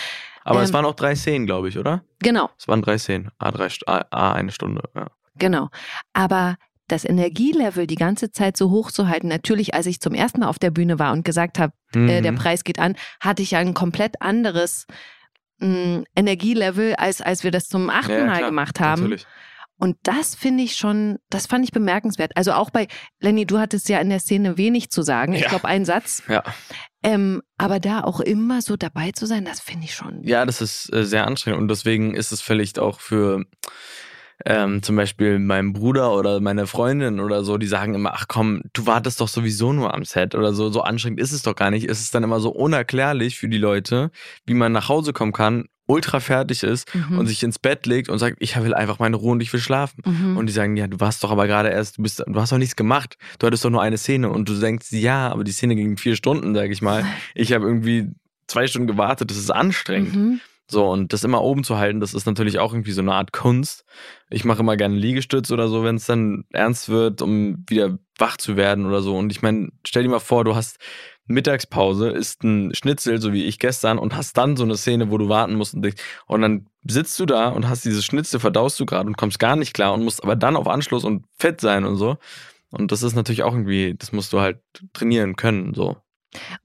Aber es Ähm, waren auch drei Szenen, glaube ich, oder? Genau, Es waren drei Szenen. A, drei, A, A eine Stunde. Ja. genau. Aber das Energielevel die ganze Zeit so hoch zu halten, natürlich, als ich zum ersten Mal auf der Bühne war und gesagt habe, äh, der Mhm. Preis geht an, hatte ich ja ein komplett anderes mh, Energielevel, als als wir das zum achten ja, Mal klar, gemacht haben. Natürlich. Und das finde ich schon, das fand ich bemerkenswert. Also auch bei, Lenny, du hattest ja in der Szene wenig zu sagen. Ich Ja. glaube, einen Satz. Ja. Ähm, aber da auch immer so dabei zu sein, das finde ich schon. Ja, das ist äh, sehr anstrengend und deswegen ist es vielleicht auch für ähm, zum Beispiel meinen Bruder oder meine Freundin oder so, die sagen immer, ach komm, du wartest doch sowieso nur am Set oder so, so anstrengend ist es doch gar nicht. Es ist dann immer so unerklärlich für die Leute, wie man nach Hause kommen kann, ultra fertig ist Mhm. und sich ins Bett legt und sagt, ich will einfach meine Ruhe und ich will schlafen. Mhm. Und die sagen, ja, du warst doch aber gerade erst, du bist, du hast doch nichts gemacht. Du hattest doch nur eine Szene und du denkst, ja, aber die Szene ging vier Stunden, sag ich mal. Ich habe irgendwie zwei Stunden gewartet, das ist anstrengend. Mhm. So, und das immer oben zu halten, das ist natürlich auch irgendwie so eine Art Kunst. Ich mache immer gerne Liegestütz oder so, wenn es dann ernst wird, um wieder wach zu werden oder so. Und ich meine, stell dir mal vor, du hast Mittagspause, isst ein Schnitzel, so wie ich gestern, und hast dann so eine Szene, wo du warten musst und, denkst- und dann sitzt du da und hast dieses Schnitzel, verdaust du gerade und kommst gar nicht klar und musst aber dann auf Anschluss und fett sein und so. Und das ist natürlich auch irgendwie, das musst du halt trainieren können, so.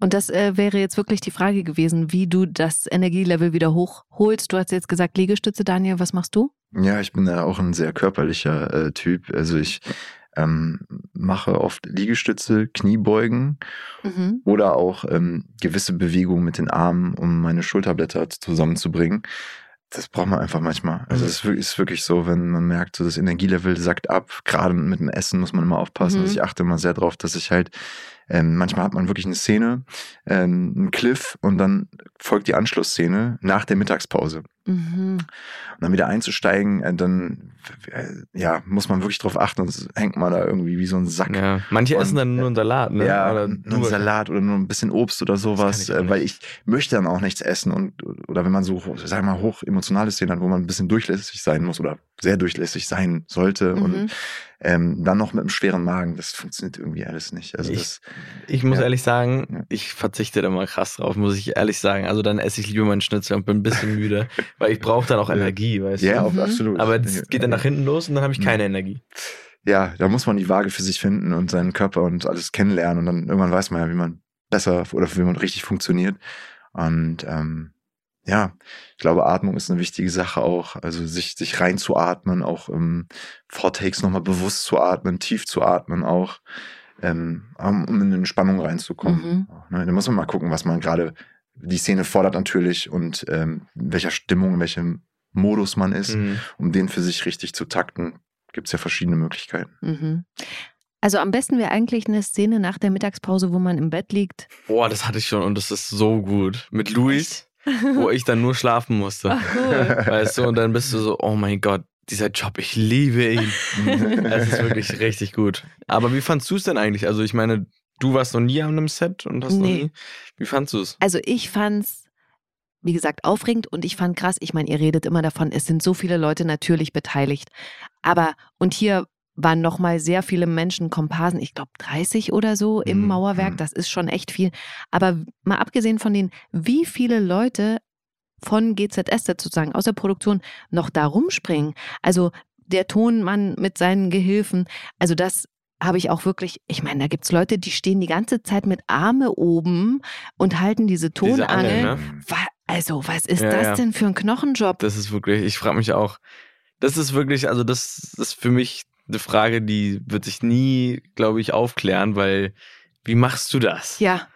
Und das äh, wäre jetzt wirklich die Frage gewesen, wie du das Energielevel wieder hochholst. Du hast jetzt gesagt Liegestütze, Daniel, was machst du? Ja, ich bin da auch ein sehr körperlicher äh, Typ. Also ich ähm, mache oft Liegestütze, Kniebeugen Mhm. oder auch ähm, gewisse Bewegungen mit den Armen, um meine Schulterblätter zusammenzubringen. Das braucht man einfach manchmal. Also Mhm. es ist wirklich- ist wirklich so, wenn man merkt, so das Energielevel sackt ab. Gerade mit dem Essen muss man immer aufpassen. Mhm. Also ich achte immer sehr drauf, dass ich halt ähm, manchmal hat man wirklich eine Szene, ähm, einen Cliff und dann folgt die Anschlussszene nach der Mittagspause. Mhm. Und dann wieder einzusteigen, äh, dann äh, ja, muss man wirklich drauf achten, sonst hängt man da irgendwie wie so ein Sack. Ja. Manche Und, essen dann nur einen Salat, ne? Ja, Oder nur ein nur- Salat oder nur ein bisschen Obst oder sowas, ich äh, weil ich möchte dann auch nichts essen und oder wenn man so, sag mal, hoch emotionale Szenen hat, wo man ein bisschen durchlässig sein muss oder sehr durchlässig sein sollte Mhm. und ähm, dann noch mit einem schweren Magen, das funktioniert irgendwie alles nicht. Also Ich- das, Ich muss Ja. ehrlich sagen, Ja. ich verzichte da mal krass drauf, muss ich ehrlich sagen. Also dann esse ich lieber meinen Schnitzel und bin ein bisschen müde, weil ich brauche dann auch Ja. Energie, weißt ja, du. Mhm. absolut. Aber es geht dann nach hinten los und dann habe ich Mhm. keine Energie. ja, da muss man die Waage für sich finden und seinen Körper und alles kennenlernen und dann irgendwann weiß man ja, wie man besser oder wie man richtig funktioniert. Und ähm, ja, ich glaube, Atmung ist eine wichtige Sache auch. Also sich, sich reinzuatmen, auch im Vortakes nochmal bewusst zu atmen, tief zu atmen auch, ähm, um in eine Entspannung reinzukommen. Mhm. Ne? Da muss man mal gucken, was man gerade, die Szene fordert natürlich und ähm, in welcher Stimmung, in welchem Modus man ist, Mhm. um den für sich richtig zu takten. Gibt es ja verschiedene Möglichkeiten. Mhm. Also am besten wäre eigentlich eine Szene nach der Mittagspause, wo man im Bett liegt. Boah, das hatte ich schon und das ist so gut. Mit Luis, wo ich dann nur schlafen musste. Ach, cool. Weißt du, und dann bist du so, oh mein Gott, dieser Job, ich liebe ihn. Es ist wirklich richtig gut. Aber wie fandst du es denn eigentlich? Also ich meine, du warst noch nie an einem Set und hast noch Nee. nie. Wie fandst du es? Also ich fand's, wie gesagt, aufregend und ich fand krass, ich meine, ihr redet immer davon, es sind so viele Leute natürlich beteiligt. Aber, und hier waren nochmal sehr viele Menschen, Komparsen, ich glaube 30 oder so im Mhm, Mauerwerk, mhm. das ist schon echt viel. Aber mal abgesehen von den, wie viele Leute von GZS sozusagen aus der Produktion noch da rumspringen. Also der Tonmann mit seinen Gehilfen, also das habe ich auch wirklich, ich meine, da gibt's Leute, die stehen die ganze Zeit mit Arme oben und halten diese Diese Tonangel. Angel, ne? Also, was ist Ja, das ja. denn für ein Knochenjob? Das ist wirklich, ich frage mich auch, das ist wirklich, also das ist für mich eine Frage, die wird sich nie, glaube ich, aufklären, weil wie machst du das? Ja,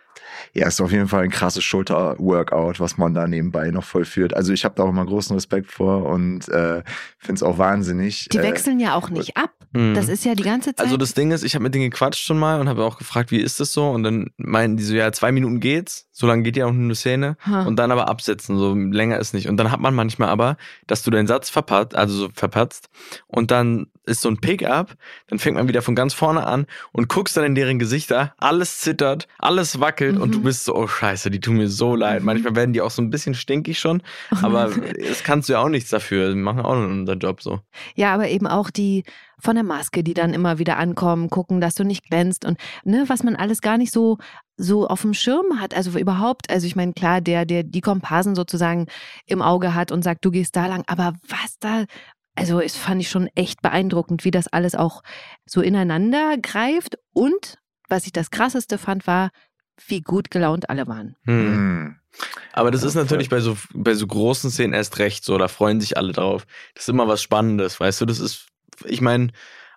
Ja, ist auf jeden Fall ein krasses Schulter-Workout, was man da nebenbei noch vollführt. Also ich habe da auch immer großen Respekt vor und äh, finde es auch wahnsinnig. die äh, wechseln ja auch nicht ab. Mhm. Das ist ja die ganze Zeit. Also das Ding ist, ich habe mit denen gequatscht schon mal und habe auch gefragt, wie ist das so? Und dann meinten die so, ja, zwei Minuten geht's, so lange geht ja auch nur eine Szene. Ha. Und dann aber absetzen, so länger ist nicht. Und dann hat man manchmal aber, dass du deinen Satz verpatzt, also so verpatzt und dann ist so ein Pick-up, dann fängt man wieder von ganz vorne an und guckst dann in deren Gesichter, alles zittert, alles wackelt und Mhm. du bist so, oh scheiße, die tun mir so leid. Manchmal werden die auch so ein bisschen stinkig schon, aber das kannst du ja auch nichts dafür. Die machen auch nur unseren Job so. Ja, aber eben auch die von der Maske, die dann immer wieder ankommen, gucken, dass du nicht glänzt und ne, was man alles gar nicht so so auf dem Schirm hat, also überhaupt, also ich meine, klar, der der die Komparsen sozusagen im Auge hat und sagt, du gehst da lang, aber was da also es fand ich schon echt beeindruckend, wie das alles auch so ineinander greift und was ich das krasseste fand, war, wie gut gelaunt alle waren. Hm. hm. Aber das ist natürlich bei so, bei so großen Szenen erst recht so, da freuen sich alle drauf. Das ist immer was Spannendes, weißt du, das ist, ich meine,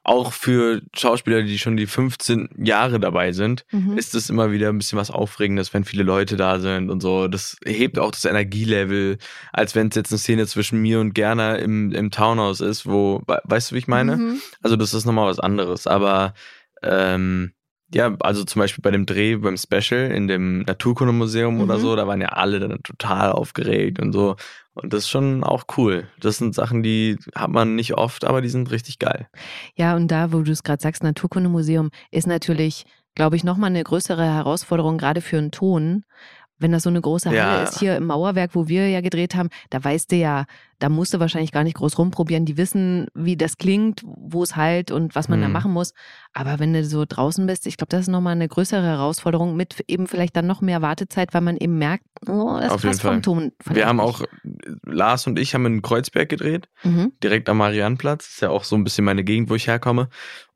auch für Schauspieler, die schon die 15 Jahre dabei sind, Mhm. ist es immer wieder ein bisschen was Aufregendes, wenn viele Leute da sind und so. Das hebt auch das Energielevel, als wenn es jetzt eine Szene zwischen mir und Gerner im, im Townhouse ist, wo, we- weißt du, wie ich meine? Mhm. Also das ist nochmal was anderes. Aber ähm, ja, also zum Beispiel bei dem Dreh beim Special in dem Naturkundemuseum oder Mhm. so, da waren ja alle dann total aufgeregt und so. Und das ist schon auch cool. Das sind Sachen, die hat man nicht oft, aber die sind richtig geil. Ja, und da, wo du es gerade sagst, Naturkundemuseum ist natürlich, glaube ich, nochmal eine größere Herausforderung, gerade für einen Ton. Wenn das so eine große Halle Ja. ist, hier im Mauerwerk, wo wir ja gedreht haben, da weißt du ja, da musst du wahrscheinlich gar nicht groß rumprobieren. Die wissen, wie das klingt, wo es halt und was man da Mhm. machen muss. Aber wenn du so draußen bist, ich glaube, das ist nochmal eine größere Herausforderung mit eben vielleicht dann noch mehr Wartezeit, weil man eben merkt, oh, das Auf jeden passt vom Fall. Ton. Wir haben auch, Lars und ich haben in Kreuzberg gedreht, Mhm. direkt am Mariannplatz. Ist ja auch so ein bisschen meine Gegend, wo ich herkomme.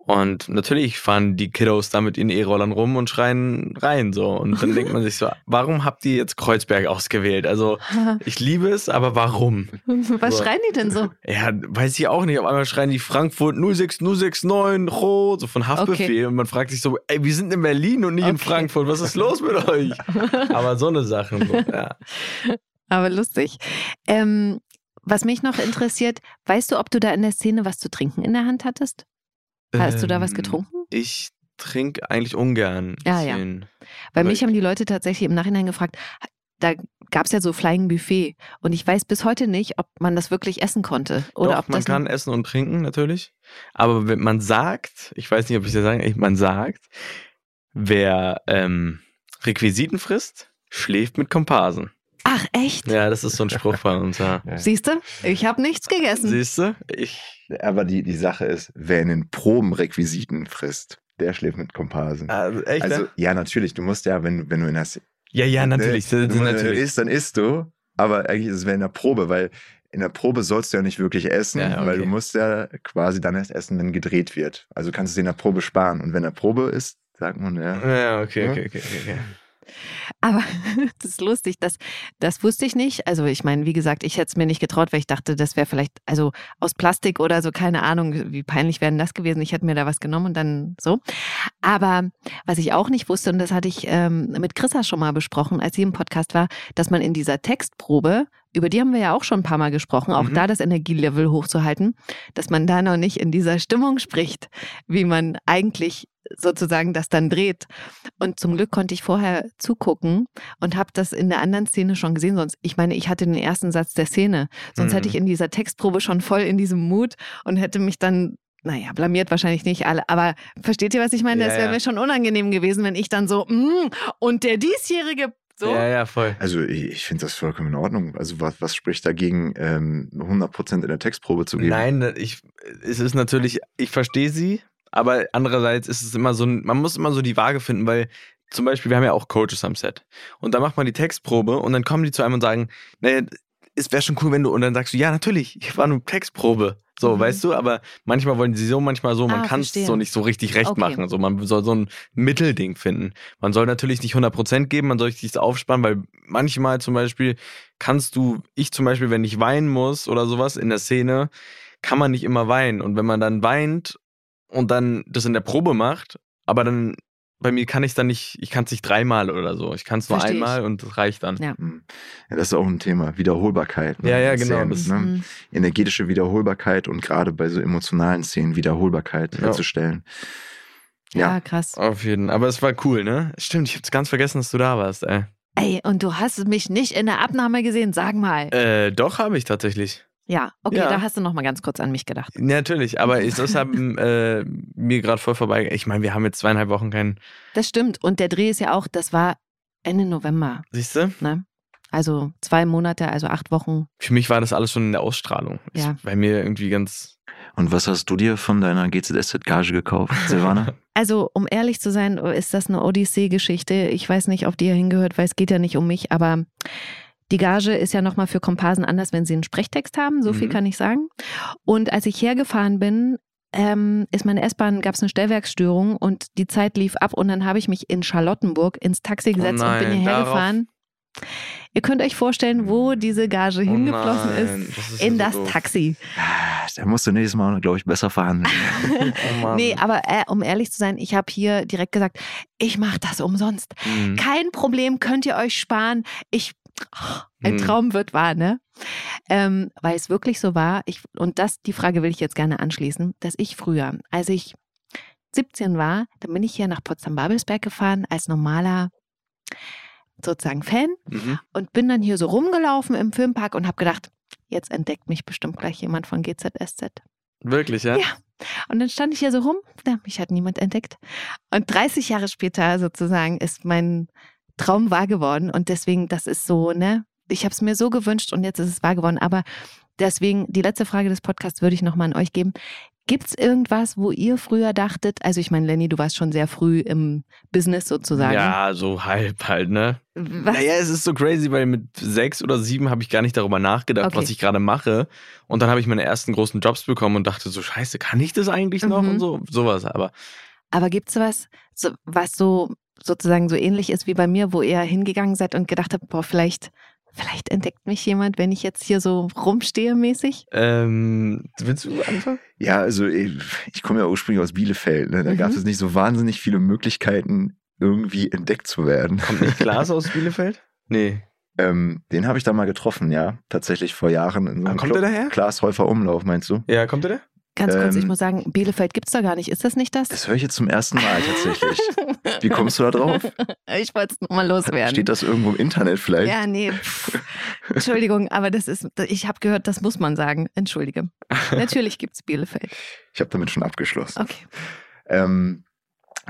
Und natürlich fahren die Kiddos da mit ihren E-Rollern rum und schreien rein so. Und dann denkt man sich so, warum habt ihr jetzt Kreuzberg ausgewählt? Also ich liebe es, aber warum? Was So. schreien die denn so? Ja, weiß ich auch nicht. Auf einmal schreien die Frankfurt 06069 Rot, so von Haftbefehl. Und man fragt sich so, ey, wir sind in Berlin und nicht in Okay. Frankfurt. Was ist los mit euch? Aber so eine Sachen. So, ja. Aber lustig. Ähm, was mich noch interessiert, weißt du, ob du da in der Szene was zu trinken in der Hand hattest? Hast du da was Ähm, getrunken? Ich trinke eigentlich ungern. Ja, ja. Weil aber mich ich- haben die Leute tatsächlich im Nachhinein gefragt, da gab es ja so Flying Buffet und ich weiß bis heute nicht, ob man das wirklich essen konnte oder Doch, ob man kann essen und trinken natürlich. Aber wenn man sagt, ich weiß nicht, ob ich das sagen, man sagt, wer ähm, Requisiten frisst, schläft mit Komparsen. Ach echt? Ja, das ist so ein Spruch bei uns. Ja. Siehst du? Ich habe nichts gegessen. Siehst du? Ich. Aber die, die Sache ist, wer in den Probenrequisiten frisst, der schläft mit Komparsen. Also, echt? Also, ne? ja, natürlich, du musst ja, wenn, wenn du in der Ja, ja, natürlich. ne, wenn du natürlich. isst, dann isst du, aber eigentlich ist es wie in der Probe, weil in der Probe sollst du ja nicht wirklich essen, Ja, okay. weil du musst ja quasi dann erst essen, wenn gedreht wird. Also kannst du es in der Probe sparen. Und wenn der Probe ist, sagt man, ja. Ja, okay, okay, okay, okay. Aber das ist lustig, das, das wusste ich nicht. Also ich meine, wie gesagt, ich hätte es mir nicht getraut, weil ich dachte, das wäre vielleicht, also aus Plastik oder so, keine Ahnung, wie peinlich wäre denn das gewesen. Ich hätte mir da was genommen und dann so. Aber was ich auch nicht wusste, und das hatte ich ähm, mit Chrissa schon mal besprochen, als sie im Podcast war, dass man in dieser Textprobe, über die haben wir ja auch schon ein paar Mal gesprochen, auch Mhm. da das Energielevel hochzuhalten, dass man da noch nicht in dieser Stimmung spricht, wie man eigentlich sozusagen das dann dreht. Und zum Glück konnte ich vorher zugucken und habe das in der anderen Szene schon gesehen. Sonst, ich meine, ich hatte den ersten Satz der Szene. Sonst Mhm. hätte ich in dieser Textprobe schon voll in diesem Mut und hätte mich dann, naja, blamiert wahrscheinlich nicht alle. Aber versteht ihr, was ich meine? Ja, das wäre ja. mir schon unangenehm gewesen, wenn ich dann so, mm, und der diesjährige, so. Ja, ja, voll. Also ich, ich finde das vollkommen in Ordnung. Also was, was spricht dagegen, ähm, 100% in der Textprobe zu geben? Nein, ich, es ist natürlich, ich verstehe sie, aber andererseits ist es immer so, ein- man muss immer so die Waage finden, weil zum Beispiel, wir haben ja auch Coaches am Set. Und da macht man die Textprobe und dann kommen die zu einem und sagen, naja, es wäre schon cool, wenn du, und dann sagst du, ja, natürlich, ich war nur Textprobe. So, Mhm. weißt du, aber manchmal wollen sie so, manchmal so, man Ah, kann es so nicht so richtig recht Okay. machen. So, man soll so ein Mittelding finden. Man soll natürlich nicht 100% geben, man soll sich das aufspannen, weil manchmal zum Beispiel kannst du, ich zum Beispiel, wenn ich weinen muss oder sowas in der Szene, kann man nicht immer weinen. Und wenn man dann weint und dann das in der Probe macht, aber dann bei mir kann ich dann nicht, ich kann es nicht dreimal oder so. Ich kann es nur Versteh ich. einmal und das reicht dann. Ja. Hm. Ja, das ist auch ein Thema. Wiederholbarkeit. ne? Ja, ja, genau, Szenen, das- ne? Mhm. Energetische Wiederholbarkeit und gerade bei so emotionalen Szenen Wiederholbarkeit Ja. herzustellen. Ja, Ja. krass. Auf jeden Aber es war cool, ne? Stimmt, ich hab's ganz vergessen, dass du da warst, ey. Ey, und du hast mich nicht in der Abnahme gesehen, sag mal. Äh, doch, habe ich tatsächlich. Ja, okay, ja. da hast du noch mal ganz kurz an mich gedacht. Natürlich, aber ist das haben äh, mir gerade voll vorbei. Ich meine, wir haben jetzt zweieinhalb Wochen keinen. Das stimmt. Und der Dreh ist ja auch, das war Ende November, Siehst du? ne? Also zwei Monate, also acht Wochen. Für mich war das alles schon in der Ausstrahlung. Ja. Ist bei mir irgendwie ganz. Und was hast du dir von deiner GZSZ-Gage gekauft, Silvana? Also, um ehrlich zu sein, ist das eine Odyssee-Geschichte. Ich weiß nicht, ob die hier hingehört, weil es geht ja nicht um mich, aber die Gage ist ja nochmal für Komparsen anders, wenn sie einen Sprechtext haben, so viel Mhm. kann ich sagen. Und als ich hergefahren bin, ähm, ist meine S-Bahn, gab es eine Stellwerksstörung und die Zeit lief ab und dann habe ich mich in Charlottenburg ins Taxi gesetzt und bin Oh nein, hierher darauf- gefahren. Ihr könnt euch vorstellen, wo diese Gage hingeflossen Oh nein, ist. das ist In ja das so doof. Taxi. Da musst du nächstes Mal, glaube ich, besser verhandeln. Oh. Nee, aber äh, um ehrlich zu sein, ich habe hier direkt gesagt, ich mache das umsonst. Mhm. Kein Problem, könnt ihr euch sparen. Ich, ein Hm. Traum wird wahr, ne? Ähm, weil es wirklich so war, ich, und das, die Frage will ich jetzt gerne anschließen, dass ich früher, als ich 17 war, dann bin ich hier nach Potsdam-Babelsberg gefahren als normaler sozusagen Fan Mhm. und bin dann hier so rumgelaufen im Filmpark und habe gedacht, jetzt entdeckt mich bestimmt gleich jemand von GZSZ. Wirklich, ja? Ja. Und dann stand ich hier so rum, ja, mich hat niemand entdeckt. Und 30 Jahre später sozusagen ist mein Traum wahr geworden. Und deswegen, das ist so, ne? Ich habe es mir so gewünscht und jetzt ist es wahr geworden. Aber deswegen, die letzte Frage des Podcasts würde ich nochmal an euch geben. Gibt es irgendwas, wo ihr früher dachtet, also ich meine, Lenny, du warst schon sehr früh im Business sozusagen. Ja, so halb halt, ne? Was? Naja, es ist so crazy, weil mit sechs oder sieben habe ich gar nicht darüber nachgedacht, Okay. was ich gerade mache. Und dann habe ich meine ersten großen Jobs bekommen und dachte so, scheiße, kann ich das eigentlich noch? Mhm. Und so, sowas. Aber Aber gibt es was, so, was so sozusagen so ähnlich ist wie bei mir, wo ihr hingegangen seid und gedacht habt, boah, vielleicht, vielleicht entdeckt mich jemand, wenn ich jetzt hier so rumstehe mäßig? ähm, willst du anfangen? Ja, also ich, ich komme ja ursprünglich aus Bielefeld. Ne? Da Mhm. gab es nicht so wahnsinnig viele Möglichkeiten, irgendwie entdeckt zu werden. Kommt nicht Klaas aus Bielefeld? Nee. Ähm, den habe ich da mal getroffen, ja. Tatsächlich vor Jahren. In so Ah, einem kommt Club. der daher? Klaas Häufer Umlauf, meinst du? Ja, kommt der? Ganz kurz, ich Ähm, muss sagen, Bielefeld gibt's da gar nicht. Ist das nicht das? Das höre ich jetzt zum ersten Mal tatsächlich. Wie kommst du da drauf? Ich wollte es nochmal loswerden. Steht das irgendwo im Internet vielleicht? ja, nee. pff. Entschuldigung, aber das ist, ich habe gehört, das muss man sagen. Entschuldige. Natürlich gibt's Bielefeld. Ich habe damit schon abgeschlossen. Okay. Ähm,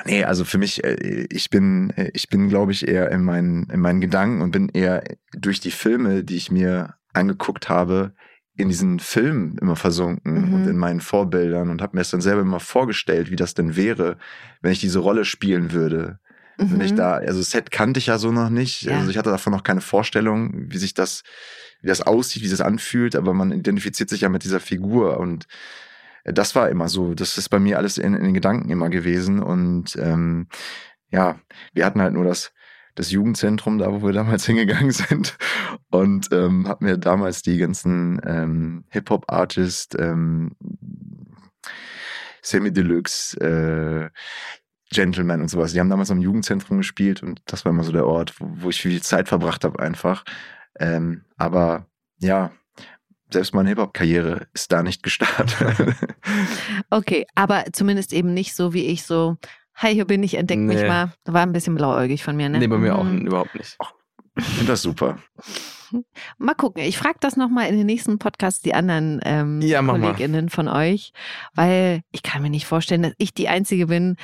nee, also für mich, äh, ich bin, äh, ich bin, glaube ich, eher in meinen, in meinen Gedanken und bin eher durch die Filme, die ich mir angeguckt habe, in diesen Filmen immer versunken Mhm. und in meinen Vorbildern und habe mir es dann selber immer vorgestellt, wie das denn wäre, wenn ich diese Rolle spielen würde. Wenn ich Mhm. da, also Set kannte ich ja so noch nicht. Ja. Also ich hatte davon noch keine Vorstellung, wie sich das, wie das aussieht, wie das anfühlt, aber man identifiziert sich ja mit dieser Figur und äh, das war immer so. Das ist bei mir alles in, in den Gedanken immer gewesen. Und ähm, ja, wir hatten halt nur das, das Jugendzentrum, da wo wir damals hingegangen sind. Und ähm, hatten mir damals die ganzen ähm, Hip-Hop-Artists, ähm, Semi Deluxe, äh, Gentleman und sowas. Die haben damals am Jugendzentrum gespielt und das war immer so der Ort, wo, wo ich viel Zeit verbracht habe einfach. Ähm, aber ja, selbst meine Hip-Hop-Karriere ist da nicht gestartet. Okay, aber zumindest eben nicht so wie ich so, hi, hier bin ich, entdeck mich Nee. mal. War ein bisschen blauäugig von mir, ne? Nee, bei mir auch Mhm. überhaupt nicht. ich finde das super. Mal gucken. Ich frage das nochmal in den nächsten Podcasts die anderen ähm, Ja, mach mal. KollegInnen von euch, weil ich kann mir nicht vorstellen, dass ich die Einzige bin,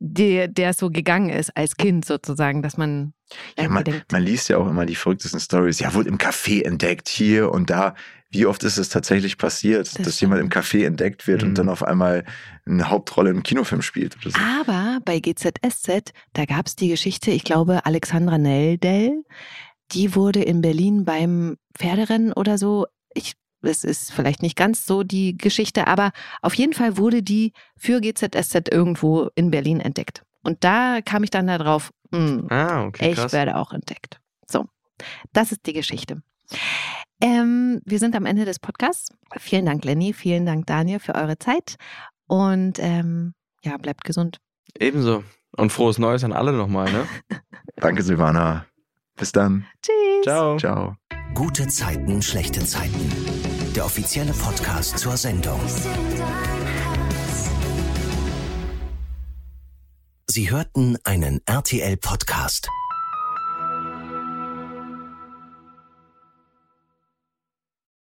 der, der so gegangen ist als Kind sozusagen, dass man Ja, man, denkt, man liest ja auch immer die verrücktesten Stories. Ja, wurde im Café entdeckt, hier und da. Wie oft ist es tatsächlich passiert, Das dass jemand im Café entdeckt wird Mhm. und dann auf einmal eine Hauptrolle im Kinofilm spielt oder so? Aber bei GZSZ, da gab es die Geschichte, ich glaube, Alexandra Neldell, die wurde in Berlin beim Pferderennen oder so, ich es ist vielleicht nicht ganz so die Geschichte, aber auf jeden Fall wurde die für GZSZ irgendwo in Berlin entdeckt. Und da kam ich dann darauf, mh, Ah, okay, ich krass. werde auch entdeckt. So, das ist die Geschichte. Ähm, wir sind am Ende des Podcasts. Vielen Dank, Lenny. Vielen Dank, Daniel, für eure Zeit. Und ähm, ja, bleibt gesund. Ebenso. Und frohes Neues an alle nochmal, ne? Danke, Silvana. Bis dann. Tschüss. Ciao. Ciao. Gute Zeiten, schlechte Zeiten. Der offizielle Podcast zur Sendung. Sie hörten einen RTL-Podcast.